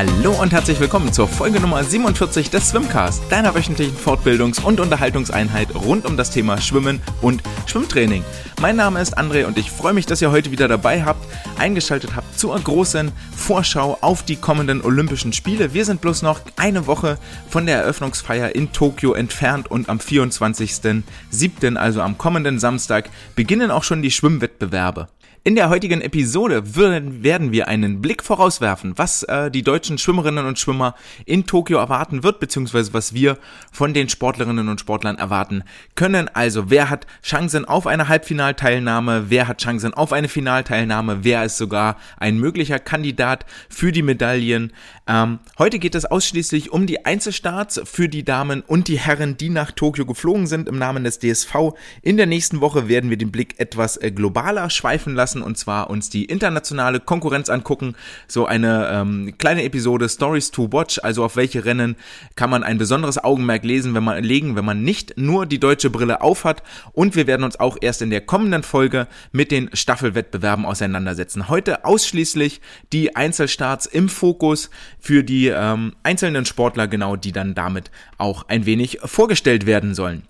Hallo und herzlich willkommen zur Folge Nummer 47 des Swimcast, deiner wöchentlichen Fortbildungs- und Unterhaltungseinheit rund um das Thema Schwimmen und Schwimmtraining. Mein Name ist André und ich freue mich, dass ihr heute wieder dabei habt, eingeschaltet habt zur großen Vorschau auf die kommenden Olympischen Spiele. Wir sind bloß noch eine Woche von der Eröffnungsfeier in Tokio entfernt und am 24.07., also am kommenden Samstag, beginnen auch schon die Schwimmwettbewerbe. In der heutigen Episode werden wir einen Blick vorauswerfen, was äh, die deutschen Schwimmerinnen und Schwimmer in Tokio erwarten wird, beziehungsweise was wir von den Sportlerinnen und Sportlern erwarten können. Also wer hat Chancen auf eine Halbfinalteilnahme, wer hat Chancen auf eine Finalteilnahme, wer ist sogar ein möglicher Kandidat für die Medaillen. Ähm, heute geht es ausschließlich um die Einzelstarts für die Damen und die Herren, die nach Tokio geflogen sind im Namen des DSV. In der nächsten Woche werden wir den Blick etwas äh, globaler schweifen lassen lassen und zwar uns die internationale Konkurrenz angucken. So eine ähm, kleine Episode Stories to Watch, also auf welche Rennen kann man ein besonderes Augenmerk lesen, wenn man legen, wenn man nicht nur die deutsche Brille aufhat. Und wir werden uns auch erst in der kommenden Folge mit den Staffelwettbewerben auseinandersetzen. Heute ausschließlich die Einzelstarts im Fokus für die ähm, einzelnen Sportler, genau, die dann damit auch ein wenig vorgestellt werden sollen.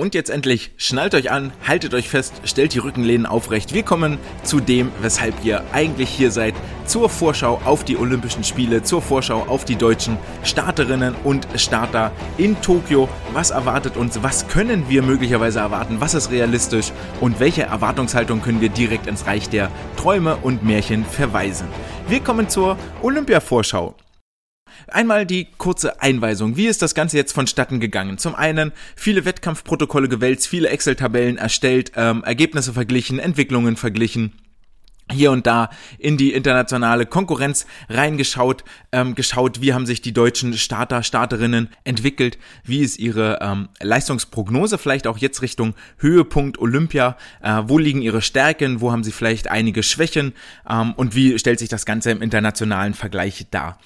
Und jetzt endlich, schnallt euch an, haltet euch fest, stellt die Rückenlehnen aufrecht. Wir kommen zu dem, weshalb ihr eigentlich hier seid, zur Vorschau auf die Olympischen Spiele, zur Vorschau auf die deutschen Starterinnen und Starter in Tokio. Was erwartet uns? Was können wir möglicherweise erwarten? Was ist realistisch? Und welche Erwartungshaltung können wir direkt ins Reich der Träume und Märchen verweisen? Wir kommen zur Olympia-Vorschau. Einmal die kurze Einweisung. Wie ist das Ganze jetzt vonstatten gegangen? Zum einen viele Wettkampfprotokolle gewälzt, viele Excel-Tabellen erstellt, ähm, Ergebnisse verglichen, Entwicklungen verglichen hier und da in die internationale Konkurrenz reingeschaut, ähm, geschaut, wie haben sich die deutschen Starter, Starterinnen entwickelt, wie ist ihre ähm, Leistungsprognose, vielleicht auch jetzt Richtung Höhepunkt Olympia, äh, wo liegen ihre Stärken, wo haben sie vielleicht einige Schwächen ähm, und wie stellt sich das Ganze im internationalen Vergleich dar.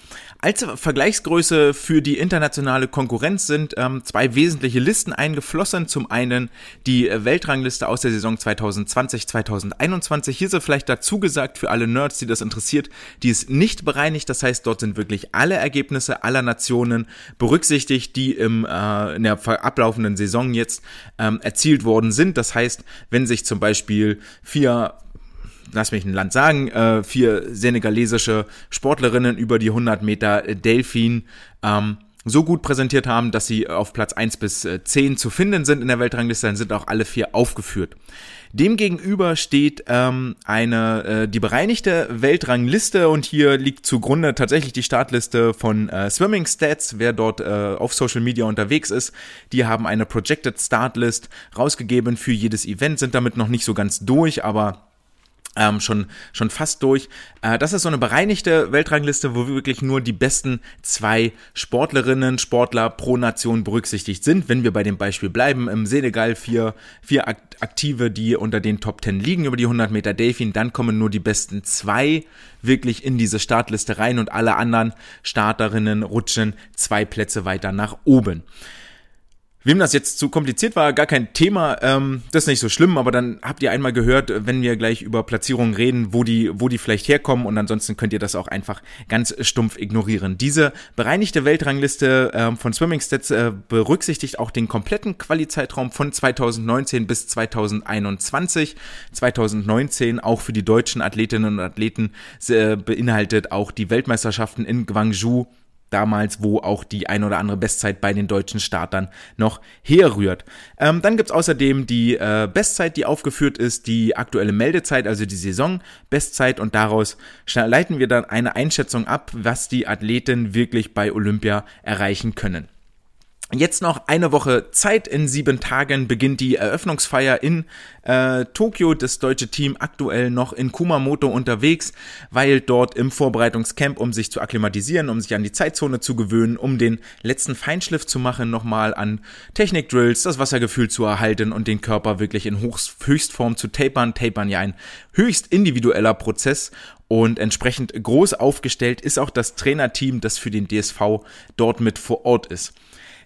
Als Vergleichsgröße für die internationale Konkurrenz sind ähm, zwei wesentliche Listen eingeflossen. Zum einen die Weltrangliste aus der Saison 2020-2021. Hier ist vielleicht dazu gesagt für alle Nerds, die das interessiert, die ist nicht bereinigt. Das heißt, dort sind wirklich alle Ergebnisse aller Nationen berücksichtigt, die im, äh, in der ablaufenden Saison jetzt ähm, erzielt worden sind. Das heißt, wenn sich zum Beispiel vier lass mich ein Land sagen, äh, vier senegalesische Sportlerinnen über die 100 Meter Delfin ähm, so gut präsentiert haben, dass sie auf Platz 1 bis 10 äh, zu finden sind in der Weltrangliste, dann sind auch alle vier aufgeführt. Demgegenüber steht ähm, eine äh, die bereinigte Weltrangliste und hier liegt zugrunde tatsächlich die Startliste von äh, Swimming Stats, wer dort äh, auf Social Media unterwegs ist. Die haben eine Projected Startlist rausgegeben für jedes Event, sind damit noch nicht so ganz durch, aber ähm, schon, schon fast durch. Äh, das ist so eine bereinigte Weltrangliste, wo wirklich nur die besten zwei Sportlerinnen, Sportler pro Nation berücksichtigt sind. Wenn wir bei dem Beispiel bleiben, im Senegal vier, vier Aktive, die unter den Top Ten liegen über die 100 Meter Delfin, dann kommen nur die besten zwei wirklich in diese Startliste rein und alle anderen Starterinnen rutschen zwei Plätze weiter nach oben. Wem das jetzt zu kompliziert war, gar kein Thema, ähm, das ist nicht so schlimm, aber dann habt ihr einmal gehört, wenn wir gleich über Platzierungen reden, wo die, wo die vielleicht herkommen und ansonsten könnt ihr das auch einfach ganz stumpf ignorieren. Diese bereinigte Weltrangliste ähm, von Swimming Stats äh, berücksichtigt auch den kompletten Quali-Zeitraum von 2019 bis 2021. 2019 auch für die deutschen Athletinnen und Athleten äh, beinhaltet auch die Weltmeisterschaften in Guangzhou damals, wo auch die ein oder andere Bestzeit bei den deutschen Startern noch herrührt. Ähm, dann gibt's außerdem die äh, Bestzeit, die aufgeführt ist, die aktuelle Meldezeit, also die Saison-Bestzeit und daraus leiten wir dann eine Einschätzung ab, was die Athleten wirklich bei Olympia erreichen können. Jetzt noch eine Woche Zeit. In sieben Tagen beginnt die Eröffnungsfeier in äh, Tokio. Das deutsche Team aktuell noch in Kumamoto unterwegs, weil dort im Vorbereitungscamp, um sich zu akklimatisieren, um sich an die Zeitzone zu gewöhnen, um den letzten Feinschliff zu machen, nochmal an Technikdrills, das Wassergefühl zu erhalten und den Körper wirklich in Höchstform zu tapern. Tapern ja ein höchst individueller Prozess und entsprechend groß aufgestellt ist auch das Trainerteam, das für den DSV dort mit vor Ort ist.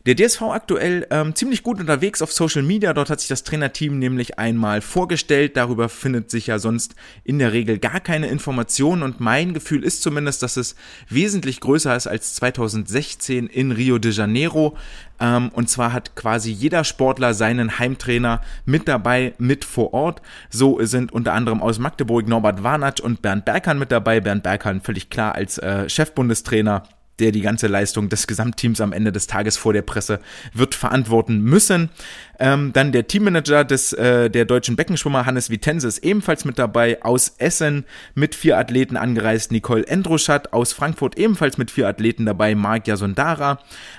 Der DSV aktuell ähm, ziemlich gut unterwegs auf Social Media. Dort hat sich das Trainerteam nämlich einmal vorgestellt. Darüber findet sich ja sonst in der Regel gar keine Information. Und mein Gefühl ist zumindest, dass es wesentlich größer ist als 2016 in Rio de Janeiro. Ähm, und zwar hat quasi jeder Sportler seinen Heimtrainer mit dabei, mit vor Ort. So sind unter anderem aus Magdeburg Norbert Warnatsch und Bernd Berghahn mit dabei. Bernd Berghahn völlig klar als äh, Chefbundestrainer der die ganze Leistung des Gesamtteams am Ende des Tages vor der Presse wird verantworten müssen. Ähm, dann der Teammanager des äh, der deutschen Beckenschwimmer Hannes Vitense ist ebenfalls mit dabei. Aus Essen mit vier Athleten angereist Nicole Endroschat. Aus Frankfurt ebenfalls mit vier Athleten dabei Marc Jasondara.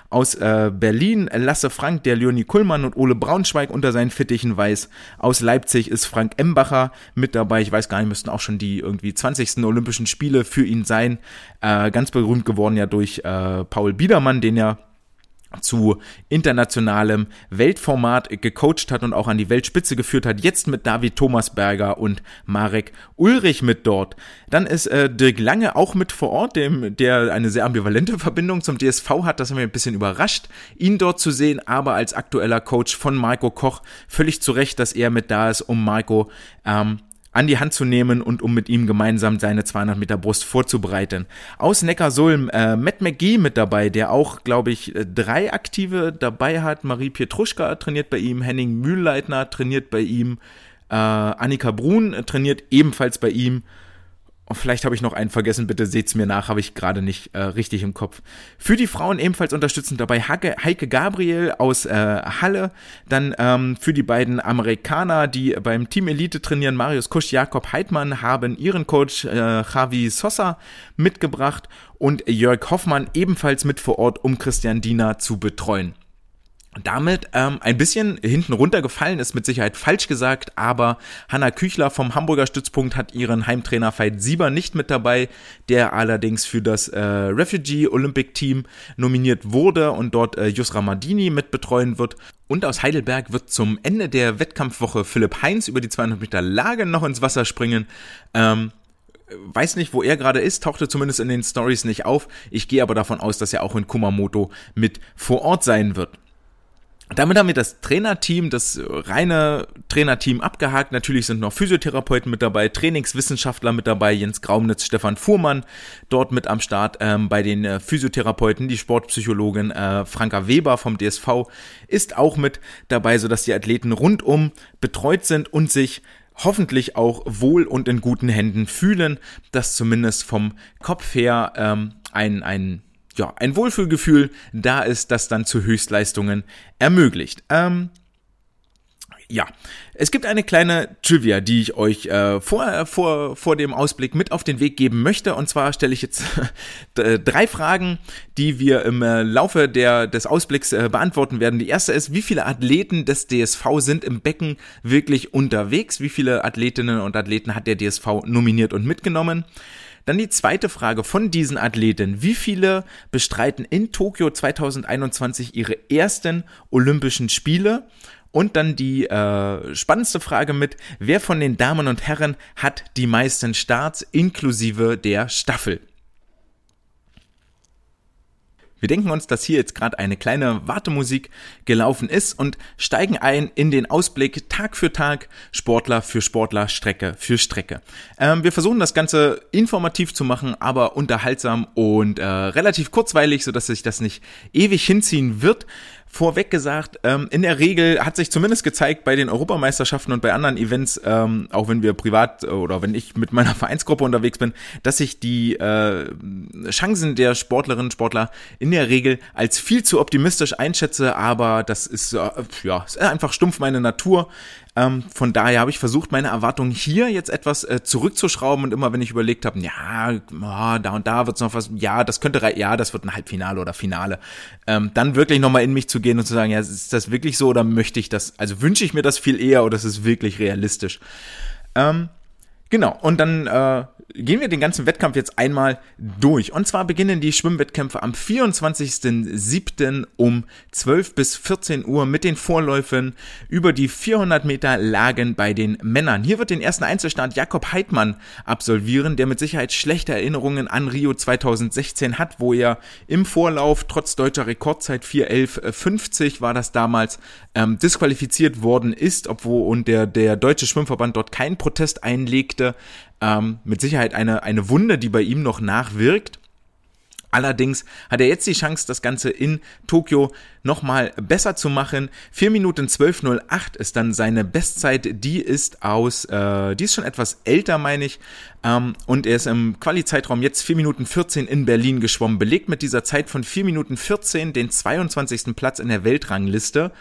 Aus äh, Berlin Lasse Frank, der Leonie Kullmann und Ole Braunschweig unter seinen Fittichen weiß. Aus Leipzig ist Frank Embacher mit dabei. Ich weiß gar nicht, müssten auch schon die irgendwie 20. Olympischen Spiele für ihn sein. Äh, ganz berühmt geworden ja durch äh, Paul Biedermann, den ja zu internationalem Weltformat gecoacht hat und auch an die Weltspitze geführt hat. Jetzt mit David Thomasberger und Marek Ulrich mit dort. Dann ist äh, Dirk Lange auch mit vor Ort, dem, der eine sehr ambivalente Verbindung zum DSV hat. Das hat mich ein bisschen überrascht, ihn dort zu sehen, aber als aktueller Coach von Marco Koch völlig zu Recht, dass er mit da ist, um Marco ähm, an die Hand zu nehmen und um mit ihm gemeinsam seine 200 Meter Brust vorzubereiten. Aus Neckarsulm äh, Matt McGee mit dabei, der auch, glaube ich, äh, drei Aktive dabei hat. Marie Pietruschka trainiert bei ihm, Henning Mühlleitner trainiert bei ihm, äh, Annika Brun trainiert ebenfalls bei ihm und vielleicht habe ich noch einen vergessen, bitte seht's mir nach, habe ich gerade nicht äh, richtig im Kopf. Für die Frauen ebenfalls unterstützend dabei Heike, Heike Gabriel aus äh, Halle, dann ähm, für die beiden Amerikaner, die beim Team Elite trainieren, Marius Kusch, Jakob Heidmann, haben ihren Coach äh, Javi Sosa mitgebracht. Und Jörg Hoffmann ebenfalls mit vor Ort, um Christian Diener zu betreuen damit ähm, ein bisschen hinten runtergefallen ist mit Sicherheit falsch gesagt, aber Hanna Küchler vom Hamburger Stützpunkt hat ihren Heimtrainer Veit Sieber nicht mit dabei, der allerdings für das äh, Refugee Olympic Team nominiert wurde und dort äh, Jusra Madini mit betreuen wird. Und aus Heidelberg wird zum Ende der Wettkampfwoche Philipp Heinz über die 200 Meter Lage noch ins Wasser springen. Ähm, weiß nicht, wo er gerade ist, tauchte zumindest in den Stories nicht auf. Ich gehe aber davon aus, dass er auch in Kumamoto mit vor Ort sein wird. Damit haben wir das Trainerteam, das reine Trainerteam abgehakt. Natürlich sind noch Physiotherapeuten mit dabei, Trainingswissenschaftler mit dabei, Jens Graumnitz, Stefan Fuhrmann dort mit am Start. Ähm, bei den äh, Physiotherapeuten, die Sportpsychologin äh, Franka Weber vom DSV ist auch mit dabei, sodass die Athleten rundum betreut sind und sich hoffentlich auch wohl und in guten Händen fühlen, dass zumindest vom Kopf her ähm, ein, ein ja, ein Wohlfühlgefühl da ist, das dann zu Höchstleistungen ermöglicht. Ähm, ja, es gibt eine kleine Trivia, die ich euch äh, vor, vor, vor dem Ausblick mit auf den Weg geben möchte. Und zwar stelle ich jetzt drei Fragen, die wir im äh, Laufe der, des Ausblicks äh, beantworten werden. Die erste ist, wie viele Athleten des DSV sind im Becken wirklich unterwegs? Wie viele Athletinnen und Athleten hat der DSV nominiert und mitgenommen? Dann die zweite Frage von diesen Athleten. Wie viele bestreiten in Tokio 2021 ihre ersten Olympischen Spiele? Und dann die äh, spannendste Frage mit, wer von den Damen und Herren hat die meisten Starts inklusive der Staffel? Wir denken uns, dass hier jetzt gerade eine kleine Wartemusik gelaufen ist und steigen ein in den Ausblick Tag für Tag, Sportler für Sportler, Strecke für Strecke. Ähm, wir versuchen das Ganze informativ zu machen, aber unterhaltsam und äh, relativ kurzweilig, sodass sich das nicht ewig hinziehen wird vorweg gesagt, ähm, in der Regel hat sich zumindest gezeigt bei den Europameisterschaften und bei anderen Events, ähm, auch wenn wir privat äh, oder wenn ich mit meiner Vereinsgruppe unterwegs bin, dass ich die äh, Chancen der Sportlerinnen und Sportler in der Regel als viel zu optimistisch einschätze, aber das ist äh, ja ist einfach stumpf meine Natur. Ähm, von daher habe ich versucht, meine Erwartungen hier jetzt etwas äh, zurückzuschrauben und immer wenn ich überlegt habe, ja, oh, da und da wird's noch was, ja, das könnte, ja, das wird ein Halbfinale oder Finale, ähm, dann wirklich nochmal in mich zu gehen und zu sagen, ja, ist das wirklich so oder möchte ich das, also wünsche ich mir das viel eher oder ist es wirklich realistisch? Ähm, Genau, und dann äh, gehen wir den ganzen Wettkampf jetzt einmal durch. Und zwar beginnen die Schwimmwettkämpfe am 24.07. um 12 bis 14 Uhr mit den Vorläufen über die 400 Meter Lagen bei den Männern. Hier wird den ersten Einzelstart Jakob Heidmann absolvieren, der mit Sicherheit schlechte Erinnerungen an Rio 2016 hat, wo er im Vorlauf trotz deutscher Rekordzeit 4.11.50 war das damals ähm, disqualifiziert worden ist, obwohl und der, der deutsche Schwimmverband dort keinen Protest einlegte. Ähm, mit Sicherheit eine, eine Wunde, die bei ihm noch nachwirkt. Allerdings hat er jetzt die Chance, das Ganze in Tokio nochmal besser zu machen. 4 Minuten 12.08 ist dann seine Bestzeit. Die ist aus, äh, die ist schon etwas älter, meine ich. Ähm, und er ist im Quali-Zeitraum jetzt 4 Minuten 14 in Berlin geschwommen. Belegt mit dieser Zeit von 4 Minuten 14 den 22. Platz in der Weltrangliste.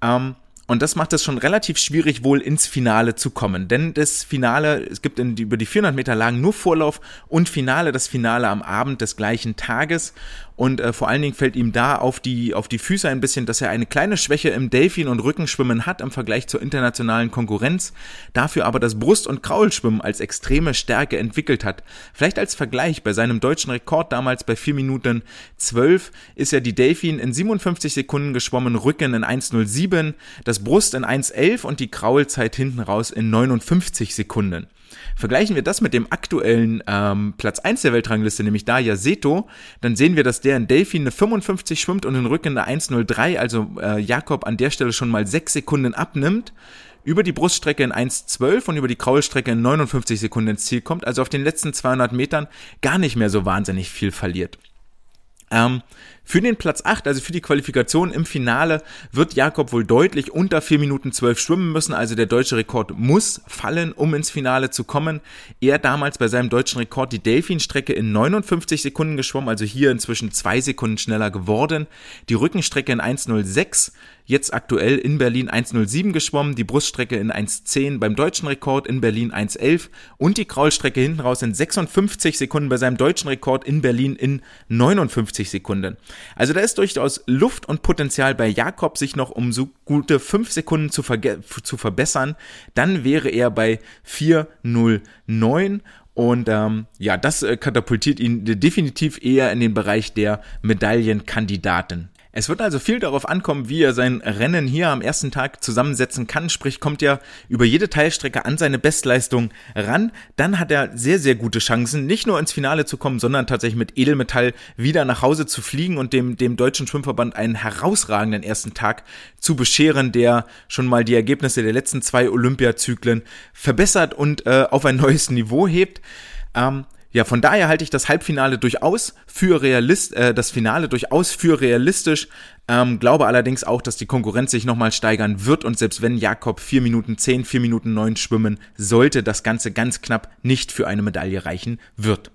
Ähm, und das macht es schon relativ schwierig, wohl ins Finale zu kommen. Denn das Finale, es gibt in über die 400 Meter Lagen nur Vorlauf und Finale, das Finale am Abend des gleichen Tages. Und äh, vor allen Dingen fällt ihm da auf die, auf die Füße ein bisschen, dass er eine kleine Schwäche im Delfin- und Rückenschwimmen hat im Vergleich zur internationalen Konkurrenz, dafür aber das Brust- und Kraulschwimmen als extreme Stärke entwickelt hat. Vielleicht als Vergleich, bei seinem deutschen Rekord damals bei 4 Minuten 12 ist ja die Delfin in 57 Sekunden geschwommen, Rücken in 1,07, das Brust in 1,11 und die Kraulzeit hinten raus in 59 Sekunden. Vergleichen wir das mit dem aktuellen ähm, Platz 1 der Weltrangliste, nämlich Daya Seto, dann sehen wir, dass der in Delphi eine 55 schwimmt und in Rücken eine 1,03, also äh, Jakob an der Stelle schon mal 6 Sekunden abnimmt über die Bruststrecke in 1,12 und über die Kraulstrecke in 59 Sekunden ins Ziel kommt, also auf den letzten 200 Metern gar nicht mehr so wahnsinnig viel verliert. Ähm, für den Platz 8, also für die Qualifikation im Finale, wird Jakob wohl deutlich unter 4 Minuten 12 schwimmen müssen. Also der deutsche Rekord muss fallen, um ins Finale zu kommen. Er damals bei seinem deutschen Rekord die Delfin-Strecke in 59 Sekunden geschwommen, also hier inzwischen zwei Sekunden schneller geworden. Die Rückenstrecke in 1,06 jetzt aktuell in Berlin 1.07 geschwommen, die Bruststrecke in 1.10 beim deutschen Rekord in Berlin 1.11 und die Kraulstrecke hinten raus in 56 Sekunden bei seinem deutschen Rekord in Berlin in 59 Sekunden. Also da ist durchaus Luft und Potenzial bei Jakob, sich noch um so gute 5 Sekunden zu, zu verbessern. Dann wäre er bei 4.09 und ähm, ja, das äh, katapultiert ihn definitiv eher in den Bereich der Medaillenkandidaten. Es wird also viel darauf ankommen, wie er sein Rennen hier am ersten Tag zusammensetzen kann. Sprich, kommt er über jede Teilstrecke an seine Bestleistung ran. Dann hat er sehr, sehr gute Chancen, nicht nur ins Finale zu kommen, sondern tatsächlich mit Edelmetall wieder nach Hause zu fliegen und dem, dem Deutschen Schwimmverband einen herausragenden ersten Tag zu bescheren, der schon mal die Ergebnisse der letzten zwei Olympiazyklen verbessert und äh, auf ein neues Niveau hebt. Ähm, ja, von daher halte ich das Halbfinale durchaus für realist, äh, das Finale durchaus für realistisch. Ähm, glaube allerdings auch, dass die Konkurrenz sich nochmal steigern wird und selbst wenn Jakob 4 Minuten 10, 4 Minuten 9 schwimmen sollte, das Ganze ganz knapp nicht für eine Medaille reichen wird.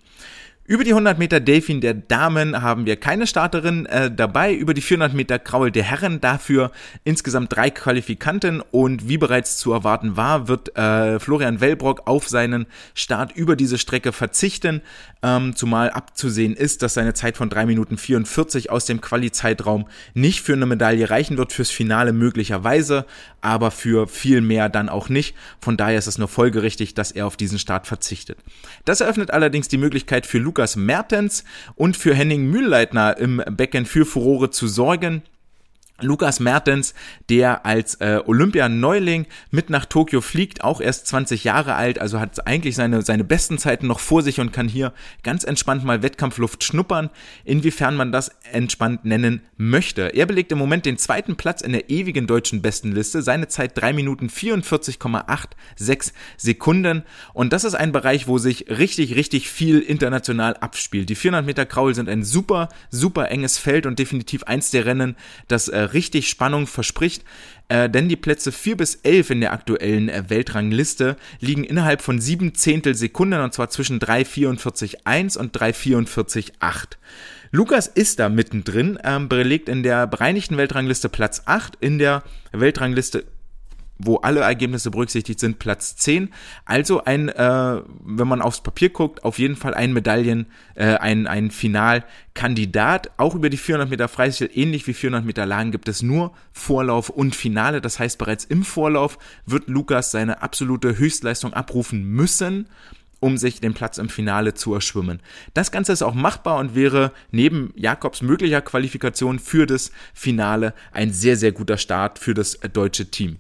Über die 100 Meter Delfin der Damen haben wir keine Starterin äh, dabei. Über die 400 Meter Kraul der Herren dafür insgesamt drei Qualifikanten. Und wie bereits zu erwarten war, wird äh, Florian Wellbrock auf seinen Start über diese Strecke verzichten. Ähm, zumal abzusehen ist, dass seine Zeit von 3 Minuten 44 aus dem Quali-Zeitraum nicht für eine Medaille reichen wird, fürs Finale möglicherweise, aber für viel mehr dann auch nicht. Von daher ist es nur folgerichtig, dass er auf diesen Start verzichtet. Das eröffnet allerdings die Möglichkeit für Lukas Lukas Mertens und für Henning Mühlleitner im Becken für Furore zu sorgen. Lukas Mertens, der als äh, Olympianeuling mit nach Tokio fliegt, auch erst 20 Jahre alt, also hat eigentlich seine, seine besten Zeiten noch vor sich und kann hier ganz entspannt mal Wettkampfluft schnuppern, inwiefern man das entspannt nennen möchte. Er belegt im Moment den zweiten Platz in der ewigen deutschen Bestenliste, seine Zeit 3 Minuten 44,86 Sekunden und das ist ein Bereich, wo sich richtig, richtig viel international abspielt. Die 400 Meter Kraul sind ein super, super enges Feld und definitiv eins der Rennen, das äh, richtig Spannung verspricht, äh, denn die Plätze 4 bis 11 in der aktuellen äh, Weltrangliste liegen innerhalb von 7 Zehntel Sekunden und zwar zwischen 3,44,1 und 3,44,8. Lukas ist da mittendrin, ähm, belegt in der bereinigten Weltrangliste Platz 8, in der Weltrangliste wo alle Ergebnisse berücksichtigt sind, Platz 10. Also ein, äh, wenn man aufs Papier guckt, auf jeden Fall ein Medaillen, äh, ein, ein Finalkandidat. Auch über die 400 Meter Freistil, ähnlich wie 400 Meter Lagen, gibt es nur Vorlauf und Finale. Das heißt, bereits im Vorlauf wird Lukas seine absolute Höchstleistung abrufen müssen um sich den Platz im Finale zu erschwimmen. Das Ganze ist auch machbar und wäre neben Jakobs möglicher Qualifikation für das Finale ein sehr, sehr guter Start für das deutsche Team.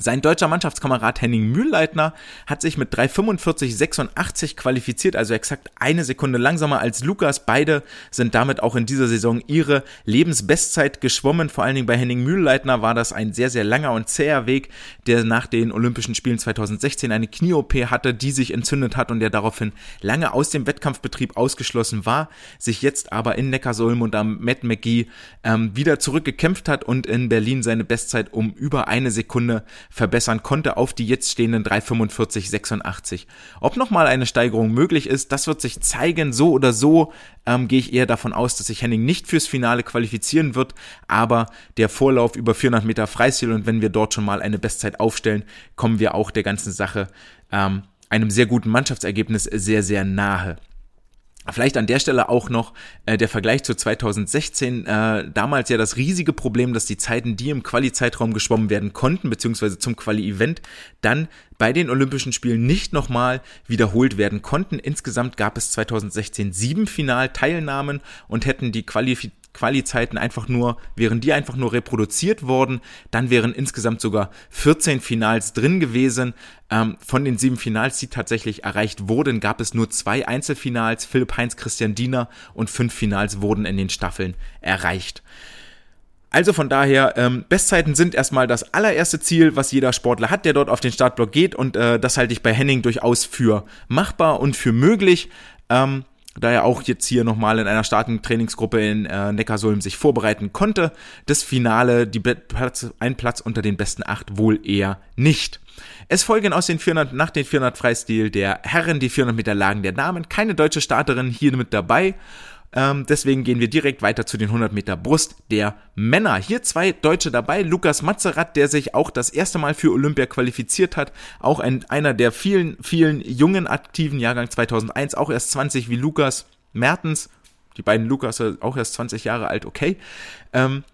Sein deutscher Mannschaftskamerad Henning Mühlleitner hat sich mit 3,45,86 qualifiziert, also exakt eine Sekunde langsamer als Lukas. Beide sind damit auch in dieser Saison ihre Lebensbestzeit geschwommen. Vor allen Dingen bei Henning Mühlleitner war das ein sehr, sehr langer und zäher Weg, der nach den Olympischen Spielen 2016 eine Knie-OP hatte, die sich entzündet hat und der daraufhin lange aus dem Wettkampfbetrieb ausgeschlossen war, sich jetzt aber in Neckarsulm und am Matt McGee ähm, wieder zurückgekämpft hat und in Berlin seine Bestzeit um über eine Sekunde verbessern konnte auf die jetzt stehenden 345,86. Ob nochmal eine Steigerung möglich ist, das wird sich zeigen. So oder so ähm, gehe ich eher davon aus, dass sich Henning nicht fürs Finale qualifizieren wird, aber der Vorlauf über 400 Meter Freistil und wenn wir dort schon mal eine Bestzeit aufstellen, kommen wir auch der ganzen Sache ähm, einem sehr guten Mannschaftsergebnis sehr, sehr nahe. Vielleicht an der Stelle auch noch äh, der Vergleich zu 2016. Äh, damals ja das riesige Problem, dass die Zeiten, die im Quali-Zeitraum geschwommen werden konnten, beziehungsweise zum Quali-Event, dann bei den Olympischen Spielen nicht nochmal wiederholt werden konnten. Insgesamt gab es 2016 sieben Finalteilnahmen und hätten die Qualif Quali-Zeiten einfach nur, wären die einfach nur reproduziert worden, dann wären insgesamt sogar 14 Finals drin gewesen. Ähm, von den sieben Finals, die tatsächlich erreicht wurden, gab es nur zwei Einzelfinals, Philipp Heinz, Christian Diener und fünf Finals wurden in den Staffeln erreicht. Also von daher, ähm, Bestzeiten sind erstmal das allererste Ziel, was jeder Sportler hat, der dort auf den Startblock geht und äh, das halte ich bei Henning durchaus für machbar und für möglich. Ähm, da er auch jetzt hier nochmal in einer starken Trainingsgruppe in äh, Neckarsulm sich vorbereiten konnte. Das Finale, die Platz, ein Platz unter den besten acht wohl eher nicht. Es folgen aus den 400, nach den 400 Freistil der Herren die 400 Meter Lagen der Damen. Keine deutsche Starterin hier mit dabei. Ähm, deswegen gehen wir direkt weiter zu den 100 Meter Brust der Männer. Hier zwei Deutsche dabei. Lukas Mazerat, der sich auch das erste Mal für Olympia qualifiziert hat. Auch ein, einer der vielen, vielen jungen aktiven Jahrgang 2001. Auch erst 20 wie Lukas Mertens. Die beiden Lukas auch erst 20 Jahre alt, okay. Ähm,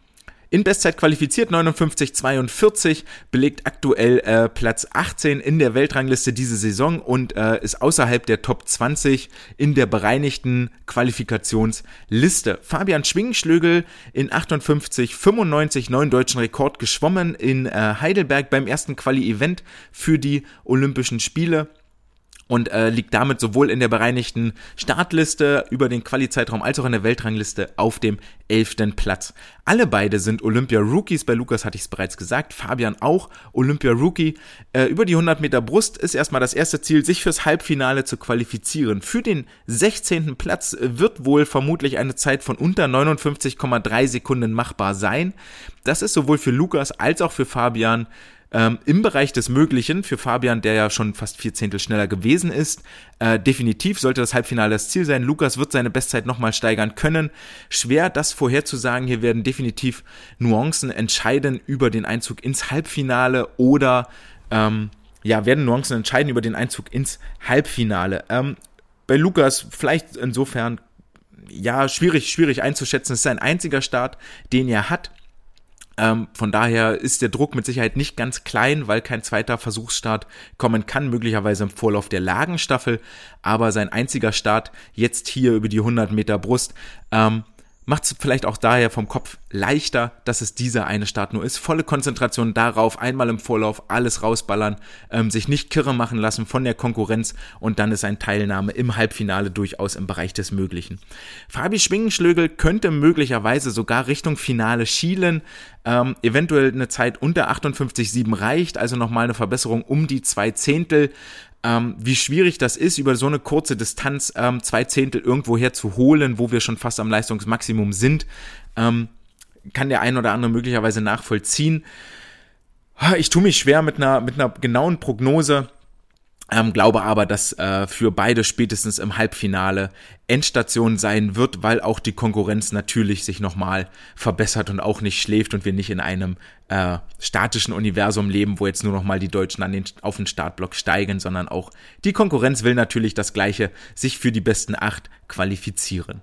in Bestzeit qualifiziert 59,42, belegt aktuell äh, Platz 18 in der Weltrangliste diese Saison und äh, ist außerhalb der Top 20 in der bereinigten Qualifikationsliste. Fabian Schwingenschlögel in 58,95 neuen deutschen Rekord geschwommen in äh, Heidelberg beim ersten Quali-Event für die Olympischen Spiele und äh, liegt damit sowohl in der bereinigten Startliste über den Quali-Zeitraum als auch in der Weltrangliste auf dem elften Platz. Alle beide sind Olympia-Rookies. Bei Lukas hatte ich es bereits gesagt, Fabian auch Olympia-Rookie. Äh, über die 100 Meter Brust ist erstmal das erste Ziel, sich fürs Halbfinale zu qualifizieren. Für den 16. Platz wird wohl vermutlich eine Zeit von unter 59,3 Sekunden machbar sein. Das ist sowohl für Lukas als auch für Fabian ähm, im Bereich des Möglichen für Fabian, der ja schon fast vier Zehntel schneller gewesen ist. Äh, definitiv sollte das Halbfinale das Ziel sein. Lukas wird seine Bestzeit nochmal steigern können. Schwer, das vorherzusagen. Hier werden definitiv Nuancen entscheiden über den Einzug ins Halbfinale oder ähm, ja, werden Nuancen entscheiden über den Einzug ins Halbfinale. Ähm, bei Lukas vielleicht insofern ja schwierig, schwierig einzuschätzen. Es ist sein einziger Start, den er hat. Ähm, von daher ist der Druck mit Sicherheit nicht ganz klein, weil kein zweiter Versuchsstart kommen kann, möglicherweise im Vorlauf der Lagenstaffel. Aber sein einziger Start jetzt hier über die 100 Meter Brust ähm, macht es vielleicht auch daher vom Kopf leichter, dass es dieser eine Start nur ist. Volle Konzentration darauf, einmal im Vorlauf alles rausballern, ähm, sich nicht kirre machen lassen von der Konkurrenz und dann ist ein Teilnahme im Halbfinale durchaus im Bereich des Möglichen. Fabi Schwingenschlögel könnte möglicherweise sogar Richtung Finale schielen, ähm, eventuell eine Zeit unter 58,7 reicht, also nochmal eine Verbesserung um die zwei Zehntel ähm, wie schwierig das ist, über so eine kurze Distanz ähm, zwei Zehntel irgendwoher zu holen, wo wir schon fast am Leistungsmaximum sind, ähm, kann der ein oder andere möglicherweise nachvollziehen. Ich tue mich schwer mit einer, mit einer genauen Prognose. Ähm, glaube aber, dass äh, für beide spätestens im Halbfinale Endstation sein wird, weil auch die Konkurrenz natürlich sich nochmal verbessert und auch nicht schläft und wir nicht in einem äh, statischen Universum leben, wo jetzt nur nochmal die Deutschen an den, auf den Startblock steigen, sondern auch die Konkurrenz will natürlich das Gleiche, sich für die besten acht qualifizieren.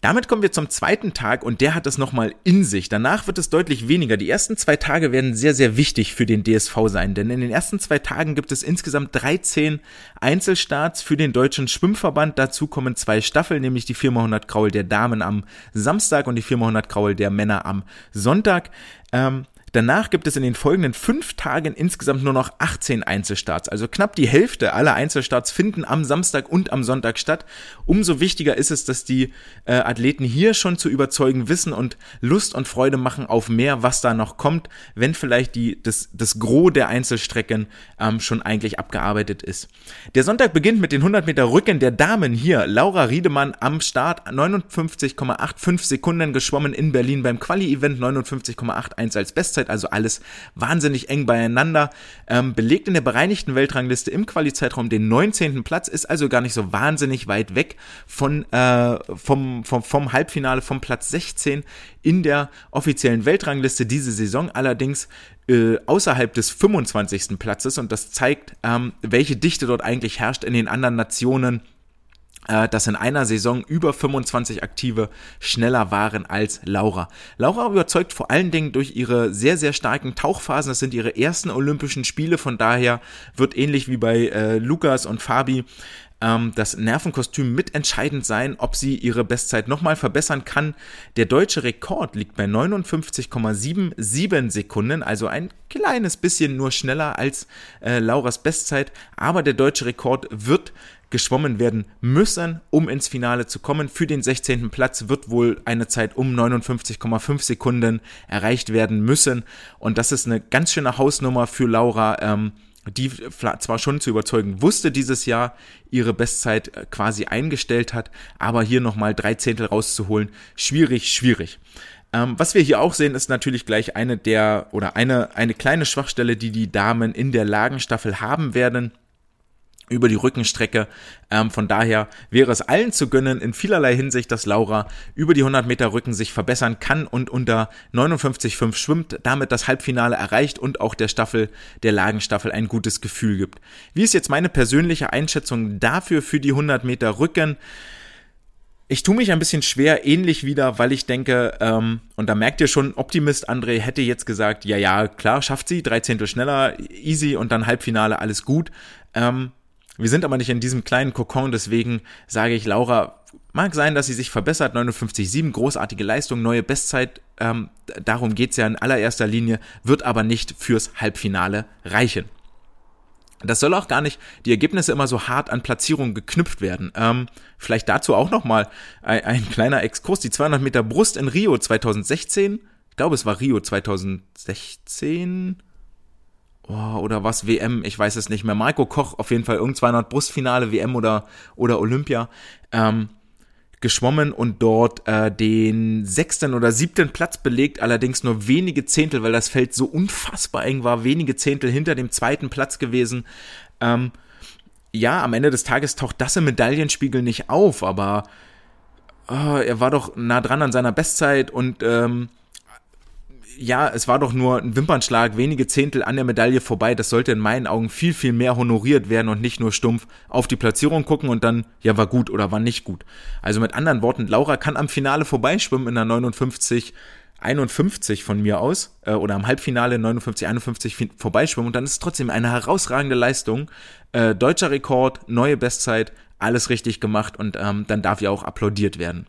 Damit kommen wir zum zweiten Tag und der hat es nochmal in sich. Danach wird es deutlich weniger. Die ersten zwei Tage werden sehr, sehr wichtig für den DSV sein, denn in den ersten zwei Tagen gibt es insgesamt 13 Einzelstarts für den Deutschen Schwimmverband. Dazu kommen zwei Staffeln, nämlich die 4x100 Kraul der Damen am Samstag und die 4x100 Kraul der Männer am Sonntag. Ähm, Danach gibt es in den folgenden fünf Tagen insgesamt nur noch 18 Einzelstarts. Also knapp die Hälfte aller Einzelstarts finden am Samstag und am Sonntag statt. Umso wichtiger ist es, dass die äh, Athleten hier schon zu überzeugen wissen und Lust und Freude machen auf mehr, was da noch kommt, wenn vielleicht die, das, das Gros der Einzelstrecken ähm, schon eigentlich abgearbeitet ist. Der Sonntag beginnt mit den 100 Meter Rücken der Damen hier. Laura Riedemann am Start 59,85 Sekunden geschwommen in Berlin beim Quali-Event 59,81 als Bestzeit, also alles wahnsinnig eng beieinander. Ähm, belegt in der bereinigten Weltrangliste im Quali-Zeitraum den 19. Platz, ist also gar nicht so wahnsinnig weit weg von, äh, vom, vom, vom Halbfinale, vom Platz 16 in der offiziellen Weltrangliste diese Saison. Allerdings äh, außerhalb des 25. Platzes und das zeigt, ähm, welche Dichte dort eigentlich herrscht in den anderen Nationen dass in einer Saison über 25 Aktive schneller waren als Laura. Laura überzeugt vor allen Dingen durch ihre sehr, sehr starken Tauchphasen. Das sind ihre ersten Olympischen Spiele, von daher wird ähnlich wie bei äh, Lukas und Fabi ähm, das Nervenkostüm mitentscheidend sein, ob sie ihre Bestzeit nochmal verbessern kann. Der deutsche Rekord liegt bei 59,77 Sekunden, also ein kleines bisschen nur schneller als äh, Lauras Bestzeit, aber der deutsche Rekord wird geschwommen werden müssen, um ins Finale zu kommen. Für den 16. Platz wird wohl eine Zeit um 59,5 Sekunden erreicht werden müssen. Und das ist eine ganz schöne Hausnummer für Laura. Ähm, die zwar schon zu überzeugen wusste dieses Jahr, ihre Bestzeit äh, quasi eingestellt hat, aber hier nochmal drei Zehntel rauszuholen, schwierig, schwierig. Ähm, was wir hier auch sehen, ist natürlich gleich eine der oder eine, eine kleine Schwachstelle, die die Damen in der Lagenstaffel haben werden über die Rückenstrecke. Ähm, von daher wäre es allen zu gönnen, in vielerlei Hinsicht, dass Laura über die 100 Meter Rücken sich verbessern kann und unter 59,5 schwimmt, damit das Halbfinale erreicht und auch der Staffel, der Lagenstaffel ein gutes Gefühl gibt. Wie ist jetzt meine persönliche Einschätzung dafür für die 100 Meter Rücken? Ich tue mich ein bisschen schwer, ähnlich wieder, weil ich denke, ähm, und da merkt ihr schon, Optimist André hätte jetzt gesagt, ja, ja, klar, schafft sie, drei Zehntel schneller, easy und dann Halbfinale, alles gut. Ähm, wir sind aber nicht in diesem kleinen Kokon, deswegen sage ich, Laura, mag sein, dass sie sich verbessert, 59,7, großartige Leistung, neue Bestzeit, ähm, darum geht's ja in allererster Linie, wird aber nicht fürs Halbfinale reichen. Das soll auch gar nicht die Ergebnisse immer so hart an Platzierungen geknüpft werden. Ähm, vielleicht dazu auch nochmal ein, ein kleiner Exkurs. Die 200 Meter Brust in Rio 2016, ich glaube es war Rio 2016, oh, oder was, WM, ich weiß es nicht mehr. Marco Koch, auf jeden Fall irgendwann hat Brustfinale, WM oder, oder Olympia, ähm, geschwommen und dort äh, den sechsten oder siebten Platz belegt, allerdings nur wenige Zehntel, weil das Feld so unfassbar eng war, wenige Zehntel hinter dem zweiten Platz gewesen. Ähm, ja, am Ende des Tages taucht das im Medaillenspiegel nicht auf, aber oh, er war doch nah dran an seiner Bestzeit und ähm, ja, es war doch nur ein Wimpernschlag, wenige Zehntel an der Medaille vorbei. Das sollte in meinen Augen viel, viel mehr honoriert werden und nicht nur stumpf auf die Platzierung gucken und dann, ja, war gut oder war nicht gut. Also mit anderen Worten, Laura kann am Finale vorbeischwimmen in der 59 51 von mir aus äh, oder am Halbfinale 59 51 vorbeischwimmen und dann ist es trotzdem eine herausragende Leistung. Äh, deutscher Rekord, neue Bestzeit, alles richtig gemacht und ähm, dann darf ja auch applaudiert werden.